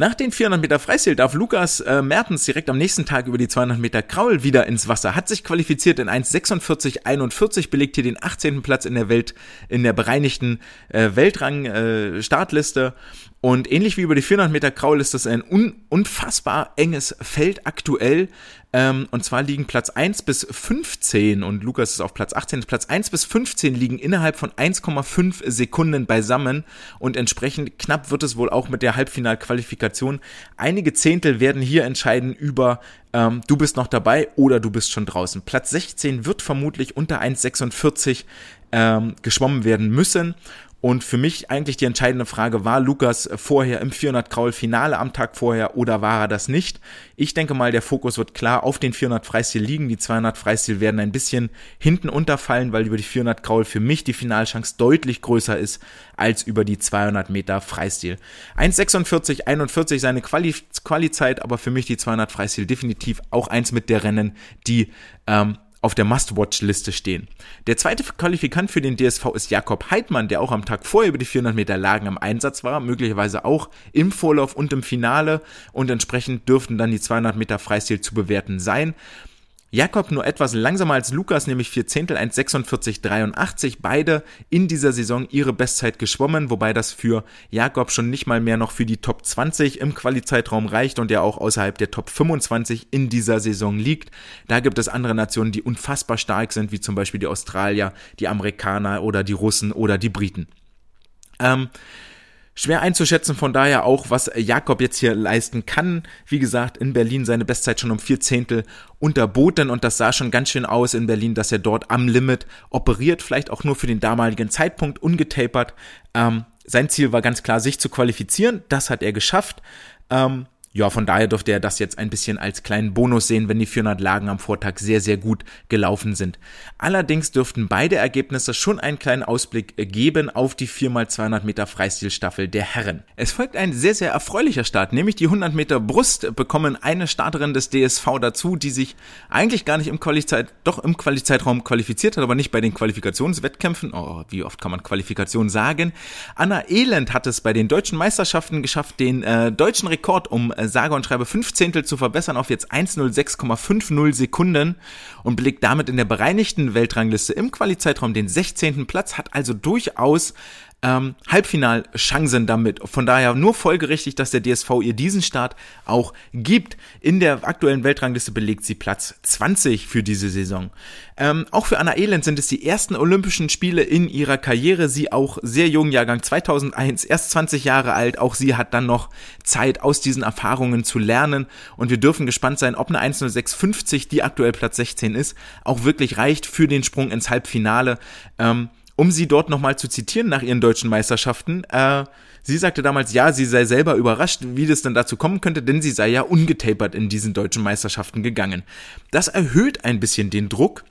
Nach den 400 Meter Freistil darf Lukas äh, Mertens direkt am nächsten Tag über die 200 Meter Kraul wieder ins Wasser, hat sich qualifiziert in 1,46,41, belegt hier den 18. Platz in der Welt, in der bereinigten äh, Weltrang-Startliste. Äh, und ähnlich wie über die 400 Meter Kraul ist das ein un unfassbar enges Feld aktuell. Ähm, und zwar liegen Platz 1 bis 15 und Lukas ist auf Platz 18. Platz 1 bis 15 liegen innerhalb von 1,5 Sekunden beisammen und entsprechend knapp wird es wohl auch mit der Halbfinalqualifikation. Einige Zehntel werden hier entscheiden über ähm, du bist noch dabei oder du bist schon draußen. Platz 16 wird vermutlich unter 1,46 ähm, geschwommen werden müssen Und für mich eigentlich die entscheidende Frage, war Lukas vorher im 400 Kraul Finale am Tag vorher oder war er das nicht? Ich denke mal, der Fokus wird klar auf den 400 Freistil liegen. Die 200 Freistil werden ein bisschen hinten unterfallen, weil über die 400 Kraul für mich die Finalchance deutlich größer ist als über die 200 Meter Freistil. 1,46, 41 seine Quali, Quali-Zeit, aber für mich die 200 Freistil definitiv auch eins mit der Rennen, die ähm, auf der Must-Watch-Liste stehen. Der zweite Qualifikant für den DSV ist Jakob Heidmann, der auch am Tag vorher über die 400 Meter Lagen am Einsatz war, möglicherweise auch im Vorlauf und im Finale und entsprechend dürften dann die 200 Meter Freistil zu bewerten sein. Jakob nur etwas langsamer als Lukas, nämlich 4 Zehntel 1,46,83. Beide in dieser Saison ihre Bestzeit geschwommen, wobei das für Jakob schon nicht mal mehr noch für die Top 20 im Quali-Zeitraum reicht und er auch außerhalb der Top 25 in dieser Saison liegt. Da gibt es andere Nationen, die unfassbar stark sind, wie zum Beispiel die Australier, die Amerikaner oder die Russen oder die Briten. Ähm, Schwer einzuschätzen, von daher auch, was Jakob jetzt hier leisten kann. Wie gesagt, in Berlin seine Bestzeit schon um vier Zehntel unterboten und das sah schon ganz schön aus in Berlin, dass er dort am Limit operiert, vielleicht auch nur für den damaligen Zeitpunkt ungetapert. Ähm, sein Ziel war ganz klar, sich zu qualifizieren. Das hat er geschafft. Ähm, ja, von daher dürfte er das jetzt ein bisschen als kleinen Bonus sehen, wenn die 400 Lagen am Vortag sehr, sehr gut gelaufen sind. Allerdings dürften beide Ergebnisse schon einen kleinen Ausblick geben auf die 4x200 Meter Freistilstaffel der Herren. Es folgt ein sehr, sehr erfreulicher Start, nämlich die 100 Meter Brust bekommen eine Starterin des DSV dazu, die sich eigentlich gar nicht im Qualizeit, doch im Qualizeitraum qualifiziert hat, aber nicht bei den Qualifikationswettkämpfen. Oh, wie oft kann man Qualifikation sagen? Anna Elend hat es bei den deutschen Meisterschaften geschafft, den äh, deutschen Rekord um sage und schreibe 5 Zehntel zu verbessern auf jetzt 106,50 Sekunden und belegt damit in der bereinigten Weltrangliste im Qualizeitraum den 16. Platz, hat also durchaus ähm, Halbfinalchancen damit. Von daher nur folgerichtig, dass der DSV ihr diesen Start auch gibt. In der aktuellen Weltrangliste belegt sie Platz 20 für diese Saison. Ähm, auch für Anna Elend sind es die ersten Olympischen Spiele in ihrer Karriere. Sie auch sehr jung, Jahrgang 2001, erst 20 Jahre alt. Auch sie hat dann noch Zeit, aus diesen Erfahrungen zu lernen. Und wir dürfen gespannt sein, ob eine 10650, die aktuell Platz 16 ist, auch wirklich reicht für den Sprung ins Halbfinale. Ähm, um sie dort nochmal zu zitieren nach ihren deutschen Meisterschaften, äh, sie sagte damals, ja, sie sei selber überrascht, wie das denn dazu kommen könnte, denn sie sei ja ungetapert in diesen deutschen Meisterschaften gegangen. Das erhöht ein bisschen den Druck,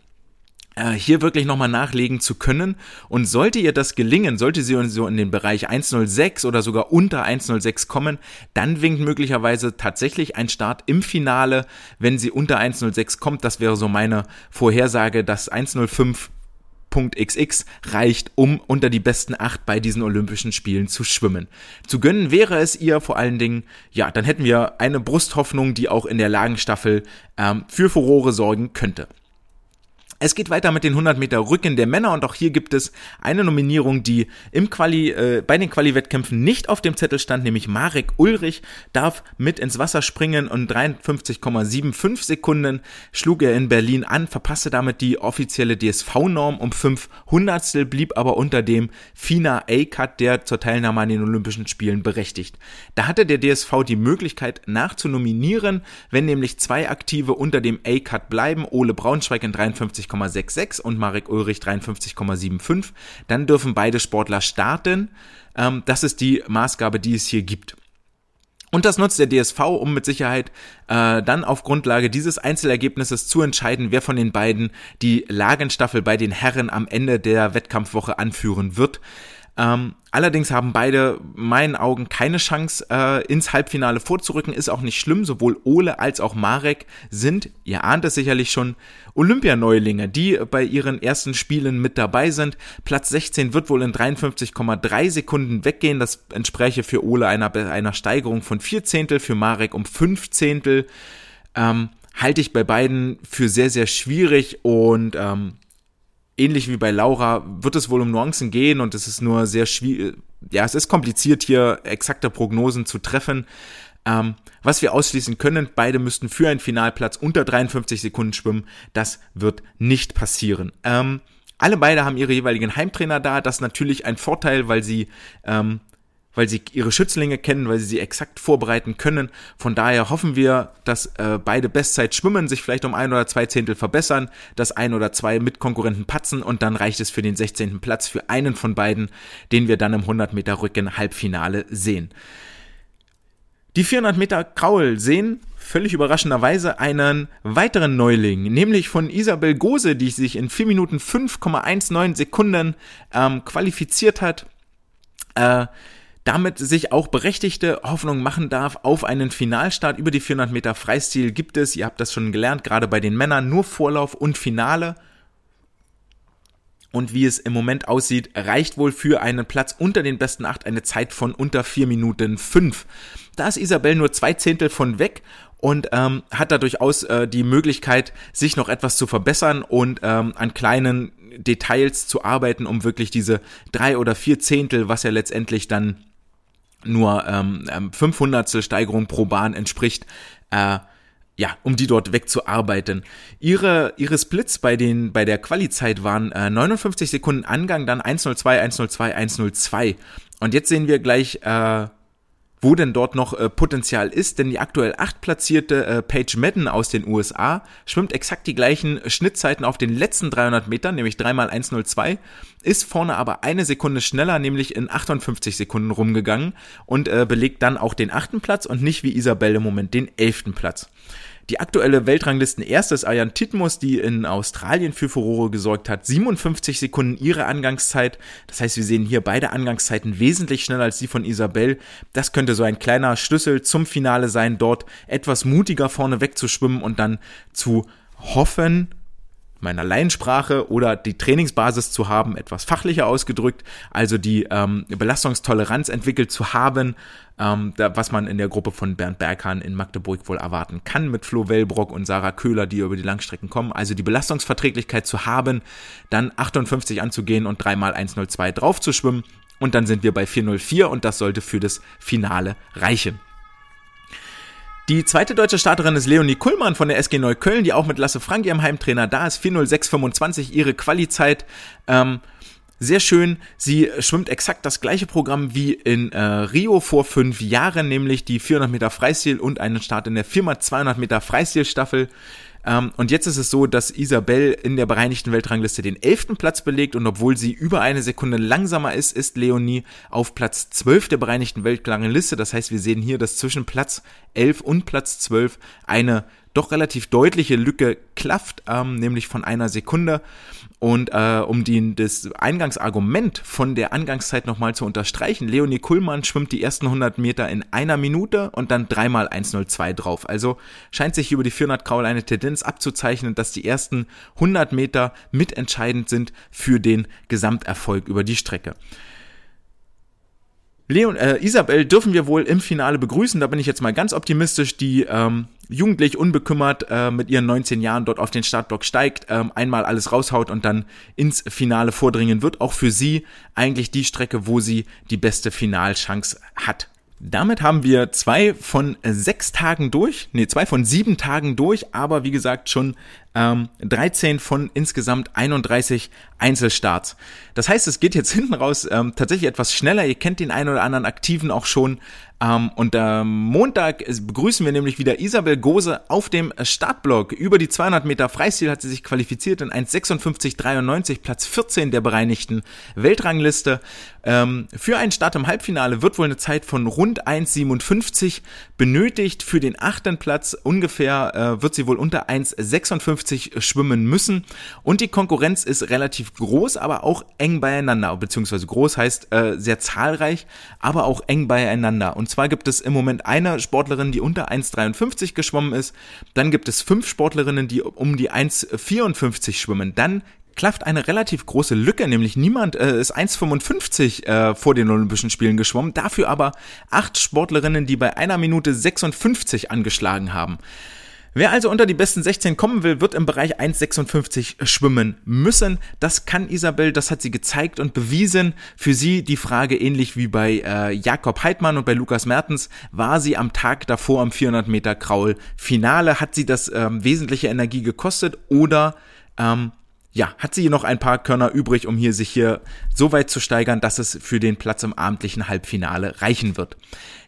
äh, hier wirklich nochmal nachlegen zu können. Und sollte ihr das gelingen, sollte sie so in den Bereich 106 oder sogar unter 106 kommen, dann winkt möglicherweise tatsächlich ein Start im Finale, wenn sie unter 106 kommt. Das wäre so meine Vorhersage, dass 105 XX reicht, um unter die besten acht bei diesen Olympischen Spielen zu schwimmen. Zu gönnen wäre es ihr vor allen Dingen, ja, dann hätten wir eine Brusthoffnung, die auch in der Lagenstaffel ähm, für Furore sorgen könnte. Es geht weiter mit den 100 Meter Rücken der Männer und auch hier gibt es eine Nominierung, die im Quali, äh, bei den Quali-Wettkämpfen nicht auf dem Zettel stand, nämlich Marek Ulrich darf mit ins Wasser springen und 53,75 Sekunden schlug er in Berlin an, verpasste damit die offizielle DSV-Norm um 5 Hundertstel, blieb aber unter dem FINA A-Cut, der zur Teilnahme an den Olympischen Spielen berechtigt. Da hatte der DSV die Möglichkeit nachzunominieren, wenn nämlich zwei Aktive unter dem A-Cut bleiben, Ole Braunschweig in 53 53,66 und Marek Ulrich 53,75. Dann dürfen beide Sportler starten. Ähm, das ist die Maßgabe, die es hier gibt. Und das nutzt der DSV, um mit Sicherheit äh, dann auf Grundlage dieses Einzelergebnisses zu entscheiden, wer von den beiden die Lagenstaffel bei den Herren am Ende der Wettkampfwoche anführen wird. Ähm, allerdings haben beide meinen Augen keine Chance, äh, ins Halbfinale vorzurücken. Ist auch nicht schlimm. Sowohl Ole als auch Marek sind, ihr ahnt es sicherlich schon, Olympianeulinge, die bei ihren ersten Spielen mit dabei sind. Platz 16 wird wohl in 53,3 Sekunden weggehen. Das entspräche für Ole einer, einer Steigerung von 4 Zehntel, für Marek um 5 Zehntel. Ähm, halte ich bei beiden für sehr, sehr schwierig und ähm, ähnlich wie bei Laura wird es wohl um Nuancen gehen und es ist nur sehr schwierig, ja, es ist kompliziert hier exakte Prognosen zu treffen. Ähm, was wir ausschließen können, beide müssten für einen Finalplatz unter 53 Sekunden schwimmen. Das wird nicht passieren. Ähm, alle beide haben ihre jeweiligen Heimtrainer da. Das ist natürlich ein Vorteil, weil sie ähm, weil sie ihre Schützlinge kennen, weil sie sie exakt vorbereiten können. Von daher hoffen wir, dass äh, beide Bestzeit schwimmen, sich vielleicht um ein oder zwei Zehntel verbessern, dass ein oder zwei Mitkonkurrenten patzen und dann reicht es für den 16. Platz für einen von beiden, den wir dann im 100 Meter Rücken Halbfinale sehen. Die 400 Meter Kraul sehen völlig überraschenderweise einen weiteren Neuling, nämlich von Isabel Gose, die sich in 4 Minuten 5,19 Sekunden ähm, qualifiziert hat. Äh, damit sich auch berechtigte Hoffnung machen darf auf einen Finalstart über die 400 Meter Freistil gibt es, ihr habt das schon gelernt, gerade bei den Männern nur Vorlauf und Finale und wie es im Moment aussieht, reicht wohl für einen Platz unter den besten acht eine Zeit von unter vier Minuten fünf. Da ist Isabel nur zwei Zehntel von weg und ähm, hat da durchaus äh, die Möglichkeit, sich noch etwas zu verbessern und ähm, an kleinen Details zu arbeiten, um wirklich diese drei oder vier Zehntel, was ja letztendlich dann nur ähm, 500 ähm, Steigerung pro Bahn entspricht, äh, ja, um die dort wegzuarbeiten. Ihre, ihre Splits bei den, bei der Quali-Zeit waren äh, 59 Sekunden Angang, dann 102, 102, 102. Und jetzt sehen wir gleich, äh, wo denn dort noch äh, Potenzial ist, denn die aktuell acht platzierte äh, Paige Madden aus den USA schwimmt exakt die gleichen Schnittzeiten auf den letzten 300 Metern, nämlich 3 mal 102, ist vorne aber eine Sekunde schneller, nämlich in 58 Sekunden rumgegangen und äh, belegt dann auch den achten Platz und nicht wie Isabelle im Moment den elften Platz. Die aktuelle Weltranglisten erste ist Ayan Titmus, die in Australien für Furore gesorgt hat. 57 Sekunden ihre Angangszeit. Das heißt, wir sehen hier beide Angangszeiten wesentlich schneller als die von Isabel. Das könnte so ein kleiner Schlüssel zum Finale sein, dort etwas mutiger vorne wegzuschwimmen und dann zu hoffen, meiner Laiensprache oder die Trainingsbasis zu haben, etwas fachlicher ausgedrückt, also die ähm, Belastungstoleranz entwickelt zu haben, ähm, da, was man in der Gruppe von Bernd Berghahn in Magdeburg wohl erwarten kann mit Flo Wellbrock und Sarah Köhler, die über die Langstrecken kommen. Also die Belastungsverträglichkeit zu haben, dann 58 anzugehen und dreimal 102 drauf zu schwimmen und dann sind wir bei 404 und das sollte für das Finale reichen. Die zweite deutsche Starterin ist Leonie Kullmann von der SG Neukölln, die auch mit Lasse Frank, ihrem Heimtrainer, da ist 40625 ihre Qualizeit. Ähm, sehr schön, sie schwimmt exakt das gleiche Programm wie in äh, Rio vor fünf Jahren, nämlich die 400 Meter Freistil und einen Start in der 4x200 Meter Freistilstaffel. Ähm, und jetzt ist es so, dass Isabel in der bereinigten Weltrangliste den elften Platz belegt und obwohl sie über eine Sekunde langsamer ist, ist Leonie auf Platz 12 der bereinigten Weltrangliste. Das heißt, wir sehen hier, dass zwischen Platz 11 und Platz 12 eine doch relativ deutliche Lücke klafft, ähm, nämlich von einer Sekunde. Und äh, um die, das Eingangsargument von der Angangszeit nochmal zu unterstreichen, Leonie Kuhlmann schwimmt die ersten 100 Meter in einer Minute und dann dreimal 1,02 drauf. Also scheint sich über die 400 Kraul eine Tendenz abzuzeichnen, dass die ersten 100 Meter mitentscheidend sind für den Gesamterfolg über die Strecke. Leon, äh, Isabel dürfen wir wohl im Finale begrüßen. Da bin ich jetzt mal ganz optimistisch. Die ähm, jugendlich unbekümmert äh, mit ihren 19 Jahren dort auf den Startblock steigt, ähm, einmal alles raushaut und dann ins Finale vordringen wird. Auch für sie eigentlich die Strecke, wo sie die beste Finalchance hat. Damit haben wir zwei von sechs Tagen durch, nee, zwei von sieben Tagen durch, aber wie gesagt schon ähm, 13 von insgesamt 31 Einzelstarts. Das heißt, es geht jetzt hinten raus ähm, tatsächlich etwas schneller. Ihr kennt den einen oder anderen Aktiven auch schon. Ähm, und am Montag begrüßen wir nämlich wieder Isabel Gose auf dem Startblock. Über die 200 Meter Freistil hat sie sich qualifiziert in 1,56,93, Platz 14 der bereinigten Weltrangliste. Ähm, für einen Start im Halbfinale wird wohl eine Zeit von rund 1,57 benötigt. Für den achten Platz ungefähr äh, wird sie wohl unter 1,56 schwimmen müssen. Und die Konkurrenz ist relativ groß, aber auch eng beieinander. Beziehungsweise groß heißt äh, sehr zahlreich, aber auch eng beieinander. Und zwar gibt es im Moment eine Sportlerin, die unter 1,53 geschwommen ist. Dann gibt es fünf Sportlerinnen, die um die 1,54 schwimmen. Dann klafft eine relativ große Lücke, nämlich niemand äh, ist 1,55 äh, vor den Olympischen Spielen geschwommen, dafür aber acht Sportlerinnen, die bei einer Minute 56 angeschlagen haben. Wer also unter die besten 16 kommen will, wird im Bereich 1,56 schwimmen müssen. Das kann Isabel, das hat sie gezeigt und bewiesen. Für sie die Frage ähnlich wie bei äh, Jakob Heidmann und bei Lukas Mertens, war sie am Tag davor am 400 Meter Kraul Finale? Hat sie das ähm, wesentliche Energie gekostet oder ähm, ja, hat sie noch ein paar Körner übrig, um hier sich hier so weit zu steigern, dass es für den Platz im abendlichen Halbfinale reichen wird.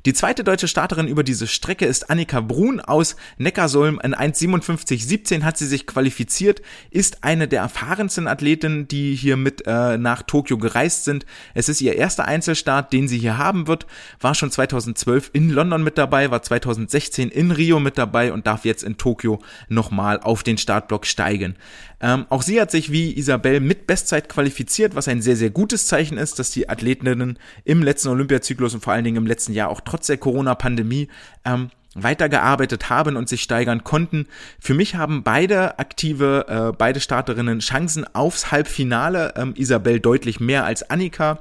Die zweite deutsche Starterin über diese Strecke ist Annika Brun aus Neckarsulm. In 1,57,17 hat sie sich qualifiziert, ist eine der erfahrensten Athletinnen, die hier mit äh, nach Tokio gereist sind. Es ist ihr erster Einzelstart, den sie hier haben wird, war schon 2012 in London mit dabei, war 2016 in Rio mit dabei und darf jetzt in Tokio nochmal auf den Startblock steigen. Ähm, auch sie hat sich wie Isabel mit Bestzeit qualifiziert, was ein sehr, sehr gutes Zeichen ist, dass die Athletinnen im letzten Olympiazyklus und vor allen Dingen im letzten Jahr auch trotz der Corona-Pandemie ähm, weitergearbeitet haben und sich steigern konnten. Für mich haben beide aktive, äh, beide Starterinnen Chancen aufs Halbfinale. Ähm, Isabel deutlich mehr als Annika.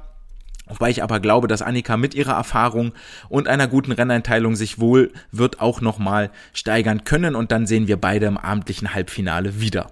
Wobei ich aber glaube, dass Annika mit ihrer Erfahrung und einer guten Renneinteilung sich wohl wird auch nochmal steigern können und dann sehen wir beide im abendlichen Halbfinale wieder.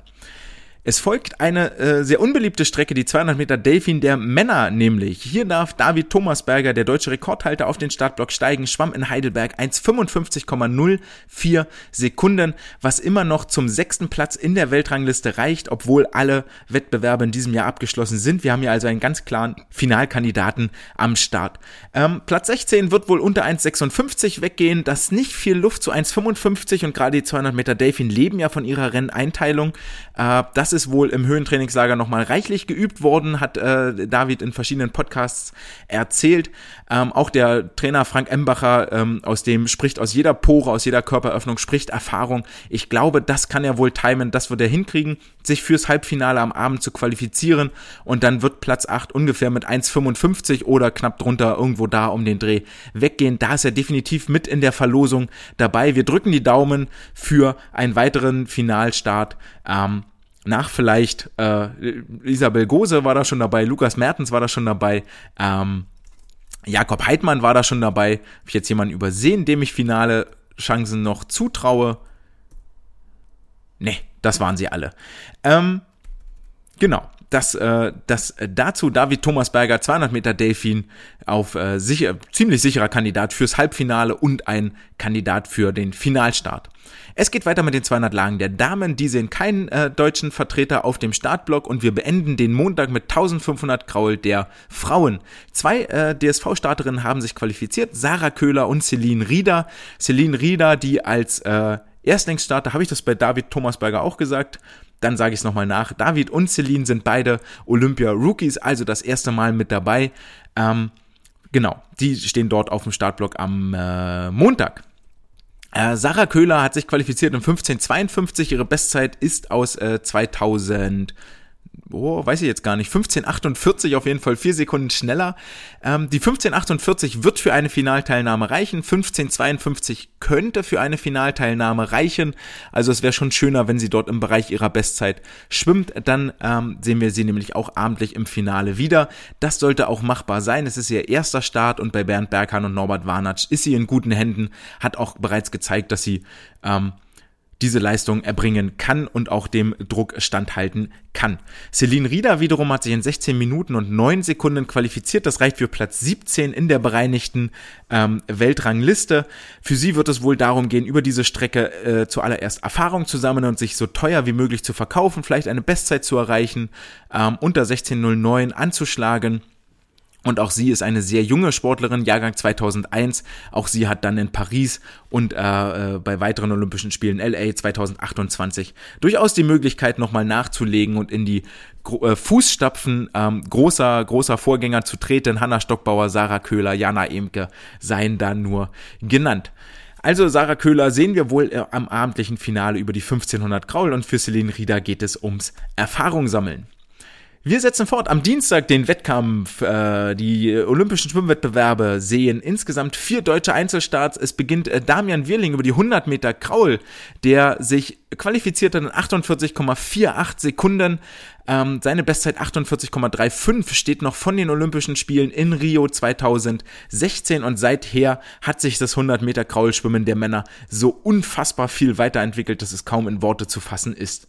Es folgt eine äh, sehr unbeliebte Strecke, die 200 Meter Delfin der Männer nämlich. Hier darf David Thomasberger, der deutsche Rekordhalter, auf den Startblock steigen, schwamm in Heidelberg 1,55,04 Sekunden, was immer noch zum sechsten Platz in der Weltrangliste reicht, obwohl alle Wettbewerbe in diesem Jahr abgeschlossen sind. Wir haben hier also einen ganz klaren Finalkandidaten am Start. Ähm, Platz 16 wird wohl unter 1,56 weggehen, das nicht viel Luft zu 1,55 und gerade die 200 Meter Delfin leben ja von ihrer Renneinteilung. Äh, das ist wohl im Höhentrainingslager nochmal reichlich geübt worden, hat äh, David in verschiedenen Podcasts erzählt. Ähm, auch der Trainer Frank Embacher, ähm, aus dem spricht aus jeder Pore, aus jeder Körperöffnung, spricht Erfahrung. Ich glaube, das kann er wohl timen, das wird er hinkriegen, sich fürs Halbfinale am Abend zu qualifizieren und dann wird Platz 8 ungefähr mit 1,55 oder knapp drunter irgendwo da um den Dreh weggehen. Da ist er definitiv mit in der Verlosung dabei. Wir drücken die Daumen für einen weiteren Finalstart. Ähm, nach vielleicht äh, Isabel Gose war da schon dabei, Lukas Mertens war da schon dabei, ähm, Jakob Heidmann war da schon dabei. Habe ich jetzt jemanden übersehen, dem ich finale Chancen noch zutraue? Nee, das waren sie alle. Ähm, genau das, äh, das dazu David Thomasberger 200 Meter Delfin auf äh, sicher, ziemlich sicherer Kandidat fürs Halbfinale und ein Kandidat für den Finalstart. Es geht weiter mit den 200 Lagen der Damen. Die sehen keinen äh, deutschen Vertreter auf dem Startblock und wir beenden den Montag mit 1500 Kraul der Frauen. Zwei äh, DSV-Starterinnen haben sich qualifiziert, Sarah Köhler und Celine Rieder. Celine Rieder, die als äh, Erstlingsstarter, habe ich das bei David Thomasberger auch gesagt, dann sage ich es nochmal nach. David und Celine sind beide Olympia-Rookies, also das erste Mal mit dabei. Ähm, genau, die stehen dort auf dem Startblock am äh, Montag. Äh, Sarah Köhler hat sich qualifiziert in 1552. Ihre Bestzeit ist aus äh, 2000 oh, weiß ich jetzt gar nicht, 1548 auf jeden Fall vier Sekunden schneller. Ähm, die 1548 wird für eine Finalteilnahme reichen, 1552 könnte für eine Finalteilnahme reichen. Also es wäre schon schöner, wenn sie dort im Bereich ihrer Bestzeit schwimmt. Dann ähm, sehen wir sie nämlich auch abendlich im Finale wieder. Das sollte auch machbar sein. Es ist ihr erster Start und bei Bernd Berghahn und Norbert Warnatsch ist sie in guten Händen, hat auch bereits gezeigt, dass sie ähm, diese Leistung erbringen kann und auch dem Druck standhalten kann. Celine Rieder wiederum hat sich in 16 Minuten und 9 Sekunden qualifiziert. Das reicht für Platz 17 in der bereinigten ähm, Weltrangliste. Für sie wird es wohl darum gehen, über diese Strecke äh, zuallererst Erfahrung zu sammeln und sich so teuer wie möglich zu verkaufen, vielleicht eine Bestzeit zu erreichen, ähm, unter 16.09 anzuschlagen und auch sie ist eine sehr junge Sportlerin, Jahrgang 2001. Auch sie hat dann in Paris und äh, äh bei weiteren Olympischen Spielen LA 2028 durchaus die Möglichkeit, nochmal nachzulegen und in die äh, Fußstapfen ähm, großer, großer Vorgänger zu treten. Hanna Stockbauer, Sarah Köhler, Jana Emke seien da nur genannt. Also Sarah Köhler sehen wir wohl äh, am abendlichen Finale über die 1500 Kraul und für Celine Rieder geht es ums Erfahrung sammeln. Wir setzen fort am Dienstag den Wettkampf. Äh, die Olympischen Schwimmwettbewerbe sehen insgesamt vier deutsche Einzelstarts. Es beginnt äh, Damian Wirling über die 100 Meter Kraul, der sich qualifizierte in 48,48 Sekunden. Ähm, seine Bestzeit 48,35 steht noch von den Olympischen Spielen in Rio 2016 und seither hat sich das 100 Meter Kraulschwimmen der Männer so unfassbar viel weiterentwickelt, dass es kaum in Worte zu fassen ist.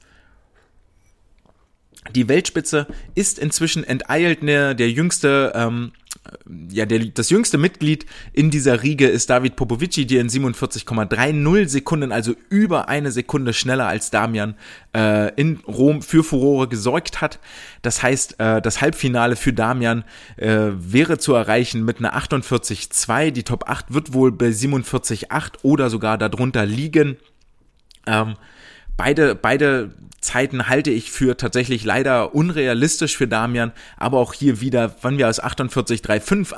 Die Weltspitze ist inzwischen enteilt. Ne, der jüngste ähm, ja, der, das jüngste Mitglied in dieser Riege ist David Popovici, der in 47,30 Sekunden, also über eine Sekunde schneller als Damian, äh, in Rom für Furore gesorgt hat. Das heißt, äh, das Halbfinale für Damian äh, wäre zu erreichen mit einer 48,2. Die Top 8 wird wohl bei 47,8 oder sogar darunter liegen. Ähm, beide, beide Zeiten halte ich für tatsächlich leider unrealistisch für Damian, aber auch hier wieder, wenn wir aus 48,35,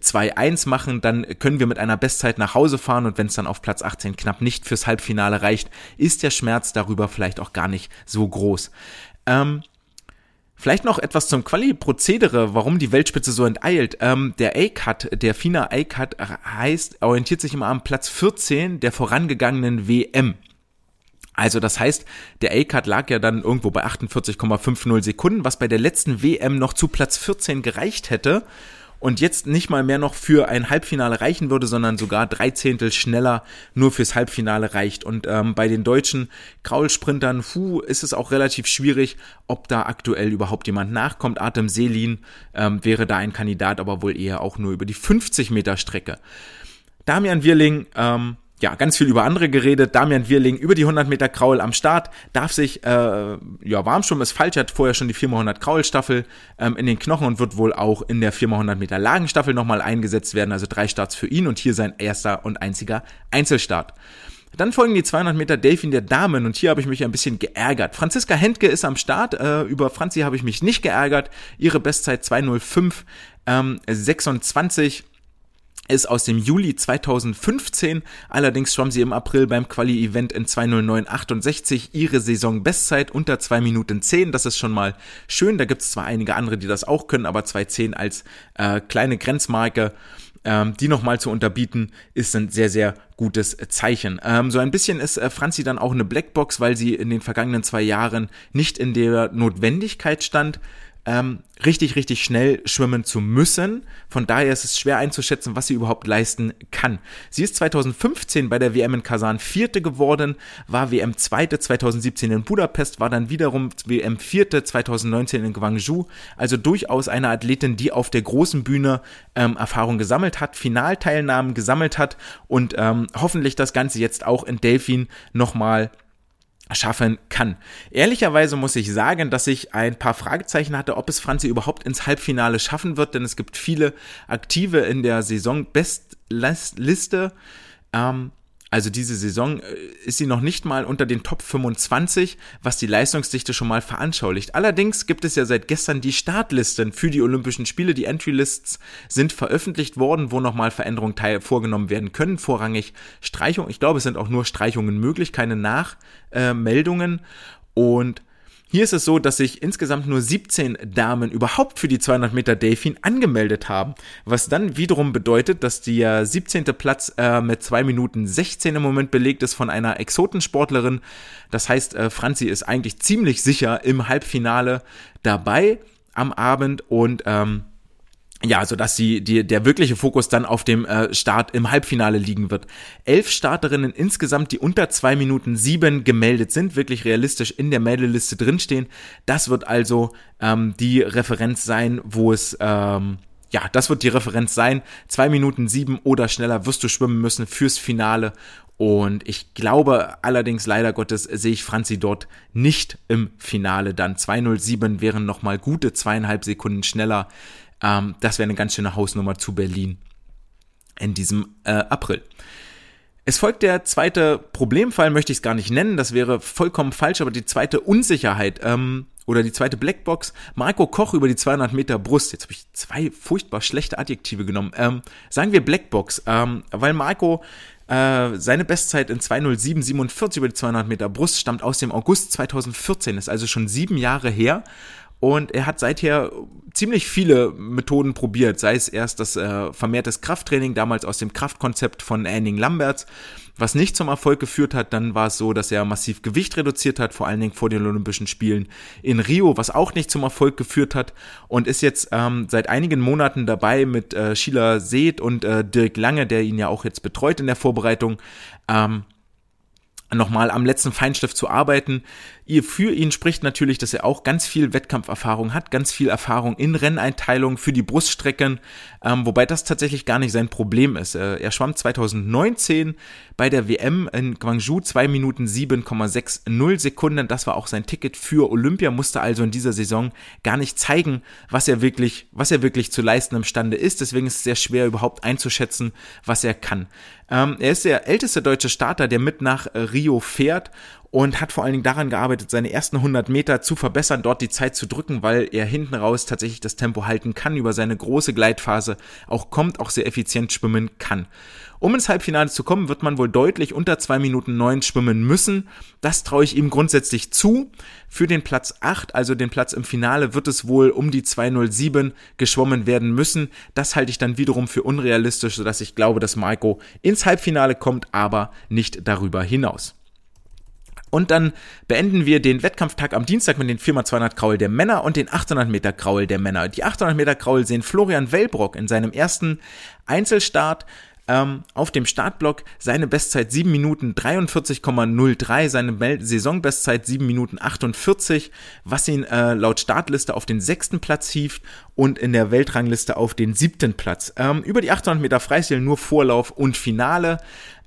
48,21 machen, dann können wir mit einer Bestzeit nach Hause fahren und wenn es dann auf Platz 18 knapp nicht fürs Halbfinale reicht, ist der Schmerz darüber vielleicht auch gar nicht so groß. Ähm, Vielleicht noch etwas zum Quali-Prozedere, warum die Weltspitze so enteilt. Ähm, der A-Cut, der FINA A-Cut heißt, orientiert sich immer am Platz 14 der vorangegangenen WM. Also das heißt, der A-Cut lag ja dann irgendwo bei 48,50 Sekunden, was bei der letzten WM noch zu Platz 14 gereicht hätte und jetzt nicht mal mehr noch für ein Halbfinale reichen würde, sondern sogar drei Zehntel schneller nur fürs Halbfinale reicht. Und ähm, bei den deutschen Kraulsprintern, puh, ist es auch relativ schwierig, ob da aktuell überhaupt jemand nachkommt. Artem Selin ähm, wäre da ein Kandidat, aber wohl eher auch nur über die 50 Meter Strecke. Damian Wirling, ähm, ja, ganz viel über andere geredet. Damian Wirling über die 100 Meter Kraul am Start, darf sich, äh, ja, Warmschwimmen ist falsch, hat vorher schon die 4x100 Kraulstaffel ähm, in den Knochen und wird wohl auch in der 4x100 Meter Lagenstaffel nochmal eingesetzt werden, also drei Starts für ihn und hier sein erster und einziger Einzelstart. Dann folgen die 200 Meter Delfin der Damen und hier habe ich mich ein bisschen geärgert. Franziska Hentke ist am Start, äh, über Franzi habe ich mich nicht geärgert. Ihre Bestzeit 205 ähm, 26 ist aus dem Juli 2015. Allerdings schwamm sie im April beim Quali-Event in 20968 ihre Saison-Bestzeit unter 2 Minuten 10. Das ist schon mal schön. Da gibt es zwar einige andere, die das auch können, aber 2.10 als äh, kleine Grenzmarke ähm, die nochmal zu unterbieten, ist ein sehr, sehr gutes Zeichen. Ähm, so ein bisschen ist äh, Franzi dann auch eine Blackbox, weil sie in den vergangenen zwei Jahren nicht in der Notwendigkeit stand, ähm, richtig, richtig schnell schwimmen zu müssen. Von daher ist es schwer einzuschätzen, was sie überhaupt leisten kann. Sie ist 2015 bei der WM in Kasan Vierte geworden, war WM Zweite 2017 in Budapest, war dann wiederum WM Vierte 2019 in Guangzhou. Also durchaus eine Athletin, die auf der großen Bühne ähm, Erfahrung gesammelt hat, Finalteilnahmen gesammelt hat und ähm, hoffentlich das Ganze jetzt auch in Delfin nochmal schaffen kann. Ehrlicherweise muss ich sagen, dass ich ein paar Fragezeichen hatte, ob es Franzi überhaupt ins Halbfinale schaffen wird, denn es gibt viele Aktive in der Saison-Bestliste. Ähm, also diese Saison äh, ist sie noch nicht mal unter den Top 25, was die Leistungsdichte schon mal veranschaulicht. Allerdings gibt es ja seit gestern die Startlisten für die Olympischen Spiele. Die Entry-Lists sind veröffentlicht worden, wo nochmal Veränderungen teil vorgenommen werden können. Vorrangig Streichungen. Ich glaube, es sind auch nur Streichungen möglich, keine Nachmeldungen. Und hier ist es so, dass sich insgesamt nur 17 Damen überhaupt für die 200 Meter Delfin angemeldet haben, was dann wiederum bedeutet, dass der 17. Platz äh, mit 2 Minuten 16 im Moment belegt ist von einer Exotensportlerin. Das heißt, äh, Franzi ist eigentlich ziemlich sicher im Halbfinale dabei am Abend und ähm, ja, so dass die, die, der wirkliche Fokus dann auf dem äh, Start im Halbfinale liegen wird. Elf Starterinnen insgesamt, die unter zwei Minuten sieben gemeldet sind, wirklich realistisch in der Meldeliste drinstehen. Das wird also ähm, die Referenz sein, wo es ähm, ja, das wird die Referenz sein. Zwei Minuten sieben oder schneller wirst du schwimmen müssen fürs Finale. Und ich glaube allerdings leider Gottes sehe ich Franzi dort nicht im Finale dann. 207 wären nochmal gute zweieinhalb Sekunden schneller. Ähm, das wäre eine ganz schöne Hausnummer zu Berlin in diesem äh, April. Es folgt der zweite Problemfall, möchte ich es gar nicht nennen, das wäre vollkommen falsch, aber die zweite Unsicherheit ähm, oder die zweite Blackbox. Marco Koch über die 200 Meter Brust. Jetzt habe ich zwei furchtbar schlechte Adjektive genommen. Ähm, sagen wir Blackbox, ähm, weil Marco äh, seine Bestzeit in 207,47 über die 200 Meter Brust stammt aus dem August 2014, ist also schon sieben Jahre her. Und er hat seither ziemlich viele Methoden probiert, sei es erst das äh, vermehrtes Krafttraining, damals aus dem Kraftkonzept von Anning Lamberts, was nicht zum Erfolg geführt hat. Dann war es so, dass er massiv Gewicht reduziert hat, vor allen Dingen vor den Olympischen Spielen in Rio, was auch nicht zum Erfolg geführt hat und ist jetzt ähm, seit einigen Monaten dabei mit äh, Sheila Seeth und äh, Dirk Lange, der ihn ja auch jetzt betreut in der Vorbereitung. Ähm, nochmal am letzten Feinstift zu arbeiten. Ihr, für ihn spricht natürlich, dass er auch ganz viel Wettkampferfahrung hat, ganz viel Erfahrung in Renneinteilung für die Bruststrecken, ähm, wobei das tatsächlich gar nicht sein Problem ist. Äh, er schwamm 2019 bei der WM in Guangzhou 2 Minuten 7,60 Sekunden. Das war auch sein Ticket für Olympia, musste also in dieser Saison gar nicht zeigen, was er wirklich, was er wirklich zu leisten imstande ist. Deswegen ist es sehr schwer überhaupt einzuschätzen, was er kann. Ähm, er ist der älteste deutsche Starter, der mit nach äh, Rio fährt und hat vor allen Dingen daran gearbeitet, seine ersten 100 Meter zu verbessern, dort die Zeit zu drücken, weil er hinten raus tatsächlich das Tempo halten kann, über seine große Gleitphase auch kommt, auch sehr effizient schwimmen kann. Um ins Halbfinale zu kommen, wird man wohl deutlich unter 2 Minuten 9 schwimmen müssen. Das traue ich ihm grundsätzlich zu. Für den Platz 8, also den Platz im Finale, wird es wohl um die 207 geschwommen werden müssen. Das halte ich dann wiederum für unrealistisch, sodass ich glaube, dass Marco ins Halbfinale kommt, aber nicht darüber hinaus. Und dann beenden wir den Wettkampftag am Dienstag mit den 4x200 Kraul der Männer und den 800 Meter Kraul der Männer. Die 800 Meter Kraul sehen Florian Wellbrock in seinem ersten Einzelstart ähm, auf dem Startblock seine Bestzeit 7 Minuten 43,03, seine Saisonbestzeit 7 Minuten 48, was ihn äh, laut Startliste auf den sechsten Platz hieft und in der Weltrangliste auf den siebten Platz. Ähm, über die 800 Meter Freistil nur Vorlauf und Finale.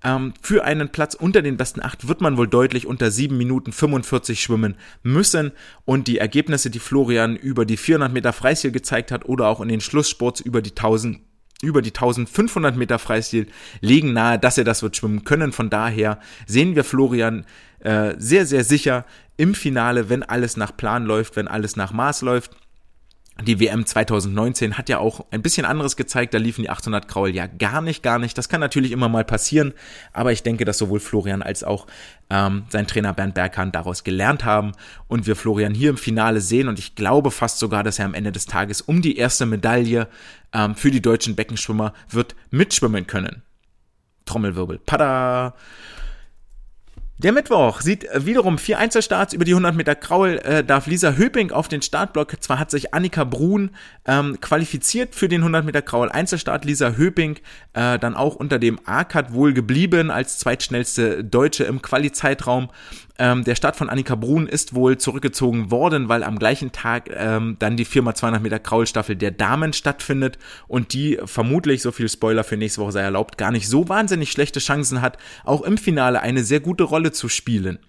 Ähm, für einen Platz unter den besten acht wird man wohl deutlich unter 7 Minuten 45 schwimmen müssen. Und die Ergebnisse, die Florian über die 400 Meter Freistil gezeigt hat oder auch in den Schlusssports über die 1000 über die 1500 Meter Freistil legen nahe, dass er das wird schwimmen können. Von daher sehen wir Florian äh, sehr, sehr sicher im Finale, wenn alles nach Plan läuft, wenn alles nach Maß läuft. Die WM 2019 hat ja auch ein bisschen anderes gezeigt, da liefen die 800 Kraul ja gar nicht, gar nicht. Das kann natürlich immer mal passieren, aber ich denke, dass sowohl Florian als auch ähm, sein Trainer Bernd Berghahn daraus gelernt haben und wir Florian hier im Finale sehen und ich glaube fast sogar, dass er am Ende des Tages um die erste Medaille ähm, für die deutschen Beckenschwimmer wird mitschwimmen können. Trommelwirbel. Pada! Der Mittwoch sieht äh, wiederum vier Einzelstarts über die 100 Meter Kraul. Äh, darf Lisa Höping auf den Startblock. Zwar hat sich Annika Brun ähm, qualifiziert für den 100 Meter Kraul Einzelstart. Lisa Höping äh, dann auch unter dem A-Cut wohl geblieben als zweitschnellste Deutsche im Quali-Zeitraum. Ähm, der Start von Annika Brun ist wohl zurückgezogen worden, weil am gleichen Tag ähm, dann die 4x200 Meter Kraulstaffel der Damen stattfindet und die vermutlich, so viel Spoiler für nächste Woche sei erlaubt, gar nicht so wahnsinnig schlechte Chancen hat, auch im Finale eine sehr gute Rolle zu spielen.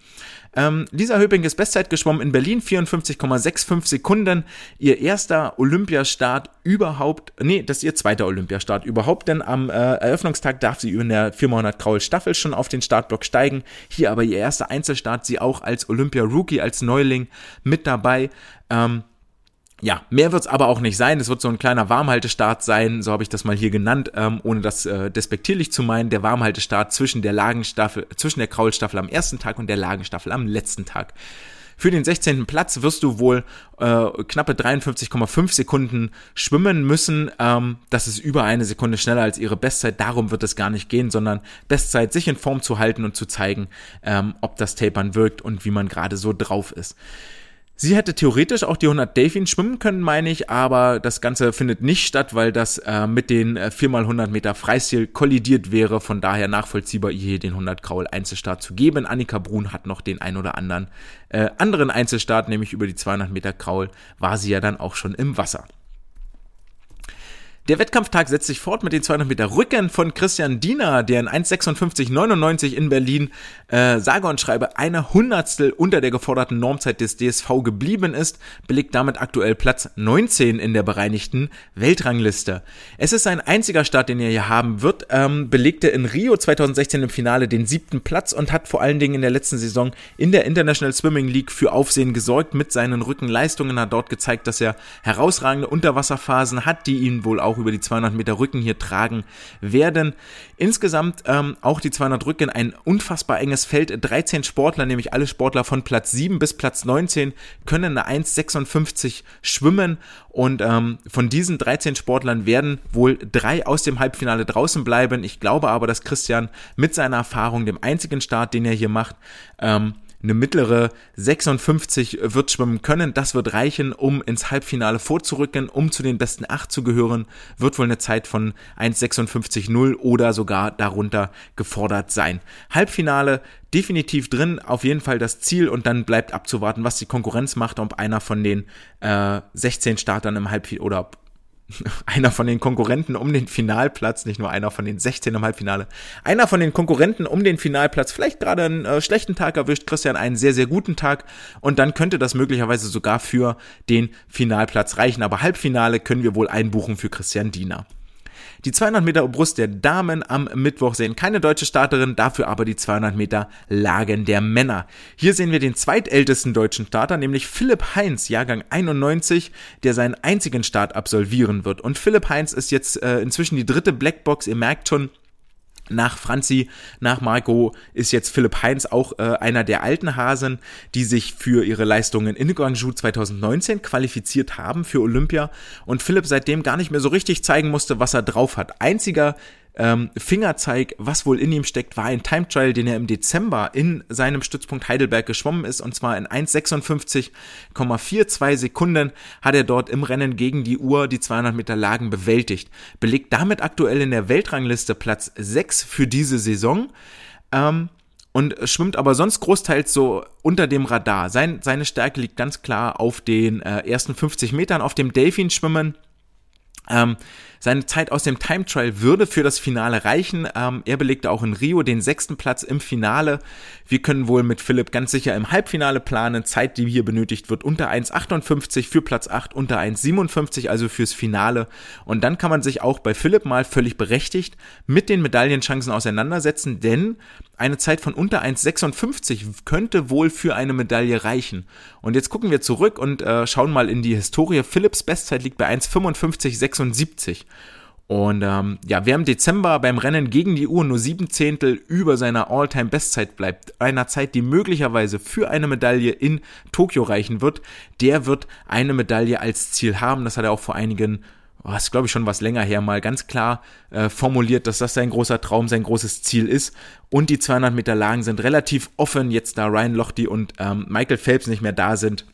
Ähm, Lisa Höping ist Bestzeit geschwommen in Berlin, 54,65 Sekunden. Ihr erster Olympiastart überhaupt, nee, das ist ihr zweiter Olympiastart überhaupt, denn am äh, Eröffnungstag darf sie in der 400 Kraul Staffel schon auf den Startblock steigen. Hier aber ihr erster Einzelstart, sie auch als Olympia-Rookie, als Neuling mit dabei. Ähm, ja, mehr wird's aber auch nicht sein. Es wird so ein kleiner Warmhaltestart sein, so habe ich das mal hier genannt, ähm, ohne das äh, despektierlich zu meinen. Der Warmhaltestart zwischen der Lagenstaffel, zwischen der Kraulstaffel am ersten Tag und der Lagenstaffel am letzten Tag. Für den 16. Platz wirst du wohl äh, knappe 53,5 Sekunden schwimmen müssen. Ähm, das ist über eine Sekunde schneller als ihre Bestzeit. Darum wird es gar nicht gehen, sondern Bestzeit sich in Form zu halten und zu zeigen, ähm, ob das Tapern wirkt und wie man gerade so drauf ist. Sie hätte theoretisch auch die 100 Delfin schwimmen können, meine ich, aber das Ganze findet nicht statt, weil das äh, mit den äh, 4x100 Meter Freistil kollidiert wäre. Von daher nachvollziehbar, ihr hier den 100 Kraul Einzelstart zu geben. Annika Brun hat noch den ein oder anderen äh, anderen Einzelstart, nämlich über die 200 Meter Kraul, war sie ja dann auch schon im Wasser. Der Wettkampftag setzt sich fort mit den 200 Meter Rücken von Christian Diener, der in 1,56,99 in Berlin äh, sage und schreibe eine Hundertstel unter der geforderten Normzeit des DSV geblieben ist, belegt damit aktuell Platz 19 in der bereinigten Weltrangliste. Es ist sein einziger Start, den er hier haben wird, ähm, belegte in Rio 2016 im Finale den siebten Platz und hat vor allen Dingen in der letzten Saison in der International Swimming League für Aufsehen gesorgt mit seinen Rückenleistungen, hat dort gezeigt, dass er herausragende Unterwasserphasen hat, die ihn wohl auch auch über die 200 Meter Rücken hier tragen werden. Insgesamt ähm, auch die 200 Rücken ein unfassbar enges Feld. 13 Sportler, nämlich alle Sportler von Platz 7 bis Platz 19, können eine 1,56 schwimmen und ähm, von diesen 13 Sportlern werden wohl drei aus dem Halbfinale draußen bleiben. Ich glaube aber, dass Christian mit seiner Erfahrung, dem einzigen Start, den er hier macht, ähm, eine mittlere 56 wird schwimmen können. Das wird reichen, um ins Halbfinale vorzurücken, um zu den besten 8 zu gehören. Wird wohl eine Zeit von 1,56,0 oder sogar darunter gefordert sein. Halbfinale definitiv drin, auf jeden Fall das Ziel und dann bleibt abzuwarten, was die Konkurrenz macht, ob einer von den äh, 16 Startern im Halbfinale oder einer von den Konkurrenten um den Finalplatz, nicht nur einer von den 16 im Halbfinale, einer von den Konkurrenten um den Finalplatz, vielleicht gerade einen äh, schlechten Tag erwischt, Christian einen sehr, sehr guten Tag und dann könnte das möglicherweise sogar für den Finalplatz reichen. Aber Halbfinale können wir wohl einbuchen für Christian Diener. Die 200 Meter Brust der Damen am Mittwoch sehen keine deutsche Starterin, dafür aber die 200 Meter Lagen der Männer. Hier sehen wir den zweitältesten deutschen Starter, nämlich Philipp Heinz, Jahrgang 91, der seinen einzigen Start absolvieren wird. Und Philipp Heinz ist jetzt äh, inzwischen die dritte Blackbox. Ihr merkt schon, nach Franzi, nach Marco ist jetzt Philipp Heinz auch äh, einer der alten Hasen, die sich für ihre Leistungen in Guangzhou 2019 qualifiziert haben für Olympia und Philipp seitdem gar nicht mehr so richtig zeigen musste, was er drauf hat. Einziger ähm, Fingerzeig, was wohl in ihm steckt, war ein Time Trial, den er im Dezember in seinem Stützpunkt Heidelberg geschwommen ist und zwar in 1,56,42 Sekunden hat er dort im Rennen gegen die Uhr die 200 Meter Lagen bewältigt. Belegt damit aktuell in der Weltrangliste Platz 6 für diese Saison. Ähm, und schwimmt aber sonst großteils so unter dem Radar. Sein, seine Stärke liegt ganz klar auf den äh, ersten 50 Metern, auf dem Delfin-Schwimmen. Ähm, seine Zeit aus dem Time Trial würde für das Finale reichen. Ähm, er belegte auch in Rio den sechsten Platz im Finale. Wir können wohl mit Philipp ganz sicher im Halbfinale planen. Zeit, die hier benötigt wird, unter 1,58 für Platz 8, unter 1,57, also fürs Finale. Und dann kann man sich auch bei Philipp mal völlig berechtigt mit den Medaillenchancen auseinandersetzen, denn eine Zeit von unter 1,56 könnte wohl für eine Medaille reichen. Und jetzt gucken wir zurück und äh, schauen mal in die Historie. Philipps Bestzeit liegt bei 1,55,76. Und ähm, ja, wer im Dezember beim Rennen gegen die Uhr nur sieben Zehntel über seiner All-Time-Bestzeit bleibt, einer Zeit, die möglicherweise für eine Medaille in Tokio reichen wird, der wird eine Medaille als Ziel haben. Das hat er auch vor einigen oh, ist glaube ich schon was länger her, mal ganz klar äh, formuliert, dass das sein großer Traum, sein großes Ziel ist. Und die 200 Meter Lagen sind relativ offen, jetzt da Ryan Lochte und ähm, Michael Phelps nicht mehr da sind.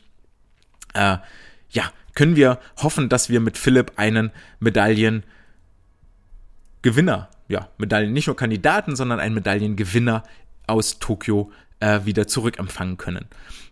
Äh, ja, können wir hoffen, dass wir mit Philipp einen Medaillengewinner, ja, Medaillen, nicht nur Kandidaten, sondern einen Medaillengewinner aus Tokio äh, wieder zurückempfangen können.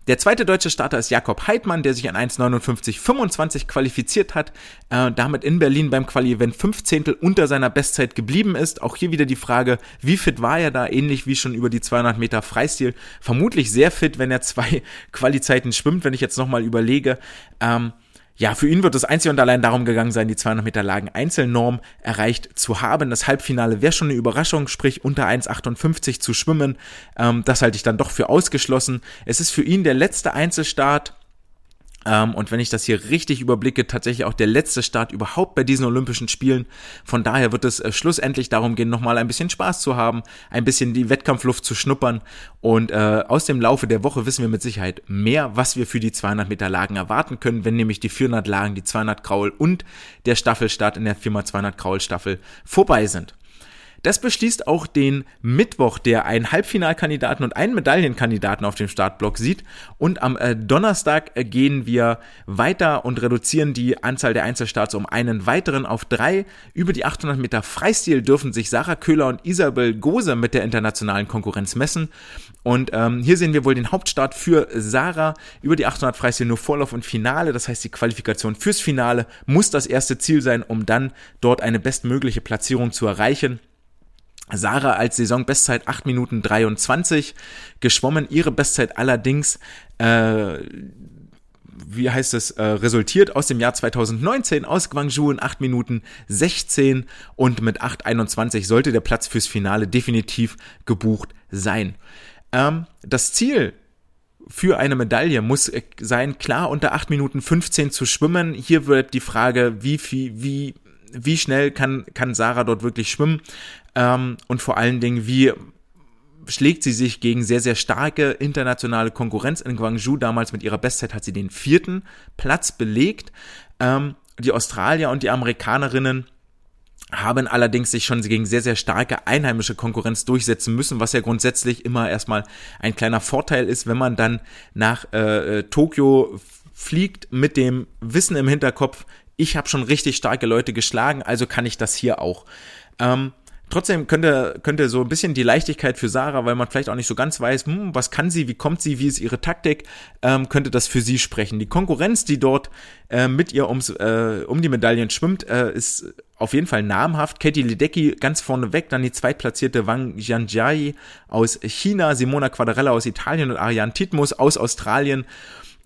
Der zweite deutsche Starter ist Jakob Heidmann, der sich an 1,59,25 qualifiziert hat, äh, damit in Berlin beim Quali-Event 5 Zehntel unter seiner Bestzeit geblieben ist. Auch hier wieder die Frage, wie fit war er da, ähnlich wie schon über die 200 Meter Freistil. Vermutlich sehr fit, wenn er zwei Quali-Zeiten schwimmt, wenn ich jetzt nochmal überlege. Ähm, ja, für ihn wird es einzig und allein darum gegangen sein, die 200 Meter Lagen Einzelnorm erreicht zu haben. Das Halbfinale wäre schon eine Überraschung, sprich unter 1,58 zu schwimmen. Ähm, das halte ich dann doch für ausgeschlossen. Es ist für ihn der letzte Einzelstart ähm, und wenn ich das hier richtig überblicke, tatsächlich auch der letzte Start überhaupt bei diesen Olympischen Spielen. Von daher wird es äh, schlussendlich darum gehen, nochmal ein bisschen Spaß zu haben, ein bisschen die Wettkampfluft zu schnuppern. Und äh, aus dem Laufe der Woche wissen wir mit Sicherheit mehr, was wir für die 200 Meter Lagen erwarten können, wenn nämlich die 400 Lagen, die 200 Kraul und der Staffelstart in der Firma 200 Kraul Staffel vorbei sind. Das beschließt auch den Mittwoch, der einen Halbfinalkandidaten und einen Medaillenkandidaten auf dem Startblock sieht. Und am äh, Donnerstag äh, gehen wir weiter und reduzieren die Anzahl der Einzelstarts um einen weiteren auf drei. Über die 800 Meter Freistil dürfen sich Sarah Köhler und Isabel Gose mit der internationalen Konkurrenz messen. Und ähm, hier sehen wir wohl den Hauptstart für Sarah über die 800 Freistil nur Vorlauf und Finale. Das heißt, die Qualifikation fürs Finale muss das erste Ziel sein, um dann dort eine bestmögliche Platzierung zu erreichen. Sarah als Saisonbestzeit 8 Minuten 23 geschwommen, ihre Bestzeit allerdings äh, wie heißt es, äh, resultiert aus dem Jahr 2019 aus Guangzhou in 8 Minuten 16 und mit 8,21 sollte der Platz fürs Finale definitiv gebucht sein. Ähm, das Ziel für eine Medaille muss sein, klar unter 8 Minuten 15 zu schwimmen. Hier wird die Frage, wie viel, wie wie schnell kann, kann Sarah dort wirklich schwimmen ähm, und vor allen Dingen, wie schlägt sie sich gegen sehr, sehr starke internationale Konkurrenz in Guangzhou. Damals mit ihrer Bestzeit hat sie den vierten Platz belegt. Ähm, die Australier und die Amerikanerinnen haben allerdings sich schon gegen sehr, sehr starke einheimische Konkurrenz durchsetzen müssen, was ja grundsätzlich immer erstmal ein kleiner Vorteil ist, wenn man dann nach äh, äh Tokio fliegt mit dem Wissen im Hinterkopf, ich habe schon richtig starke Leute geschlagen, also kann ich das hier auch. Ähm, Trotzdem könnte, könnte so ein bisschen die Leichtigkeit für Sarah, weil man vielleicht auch nicht so ganz weiß, hm, was kann sie, wie kommt sie, wie ist ihre Taktik, ähm, könnte das für sie sprechen. Die Konkurrenz, die dort äh, mit ihr ums, äh, um die Medaillen schwimmt, äh, ist auf jeden Fall namhaft. Katie Ledecky ganz vorne weg, dann die zweitplatzierte Wang Jianjiai aus China, Simona Quadarella aus Italien und Ariane Titmus aus Australien.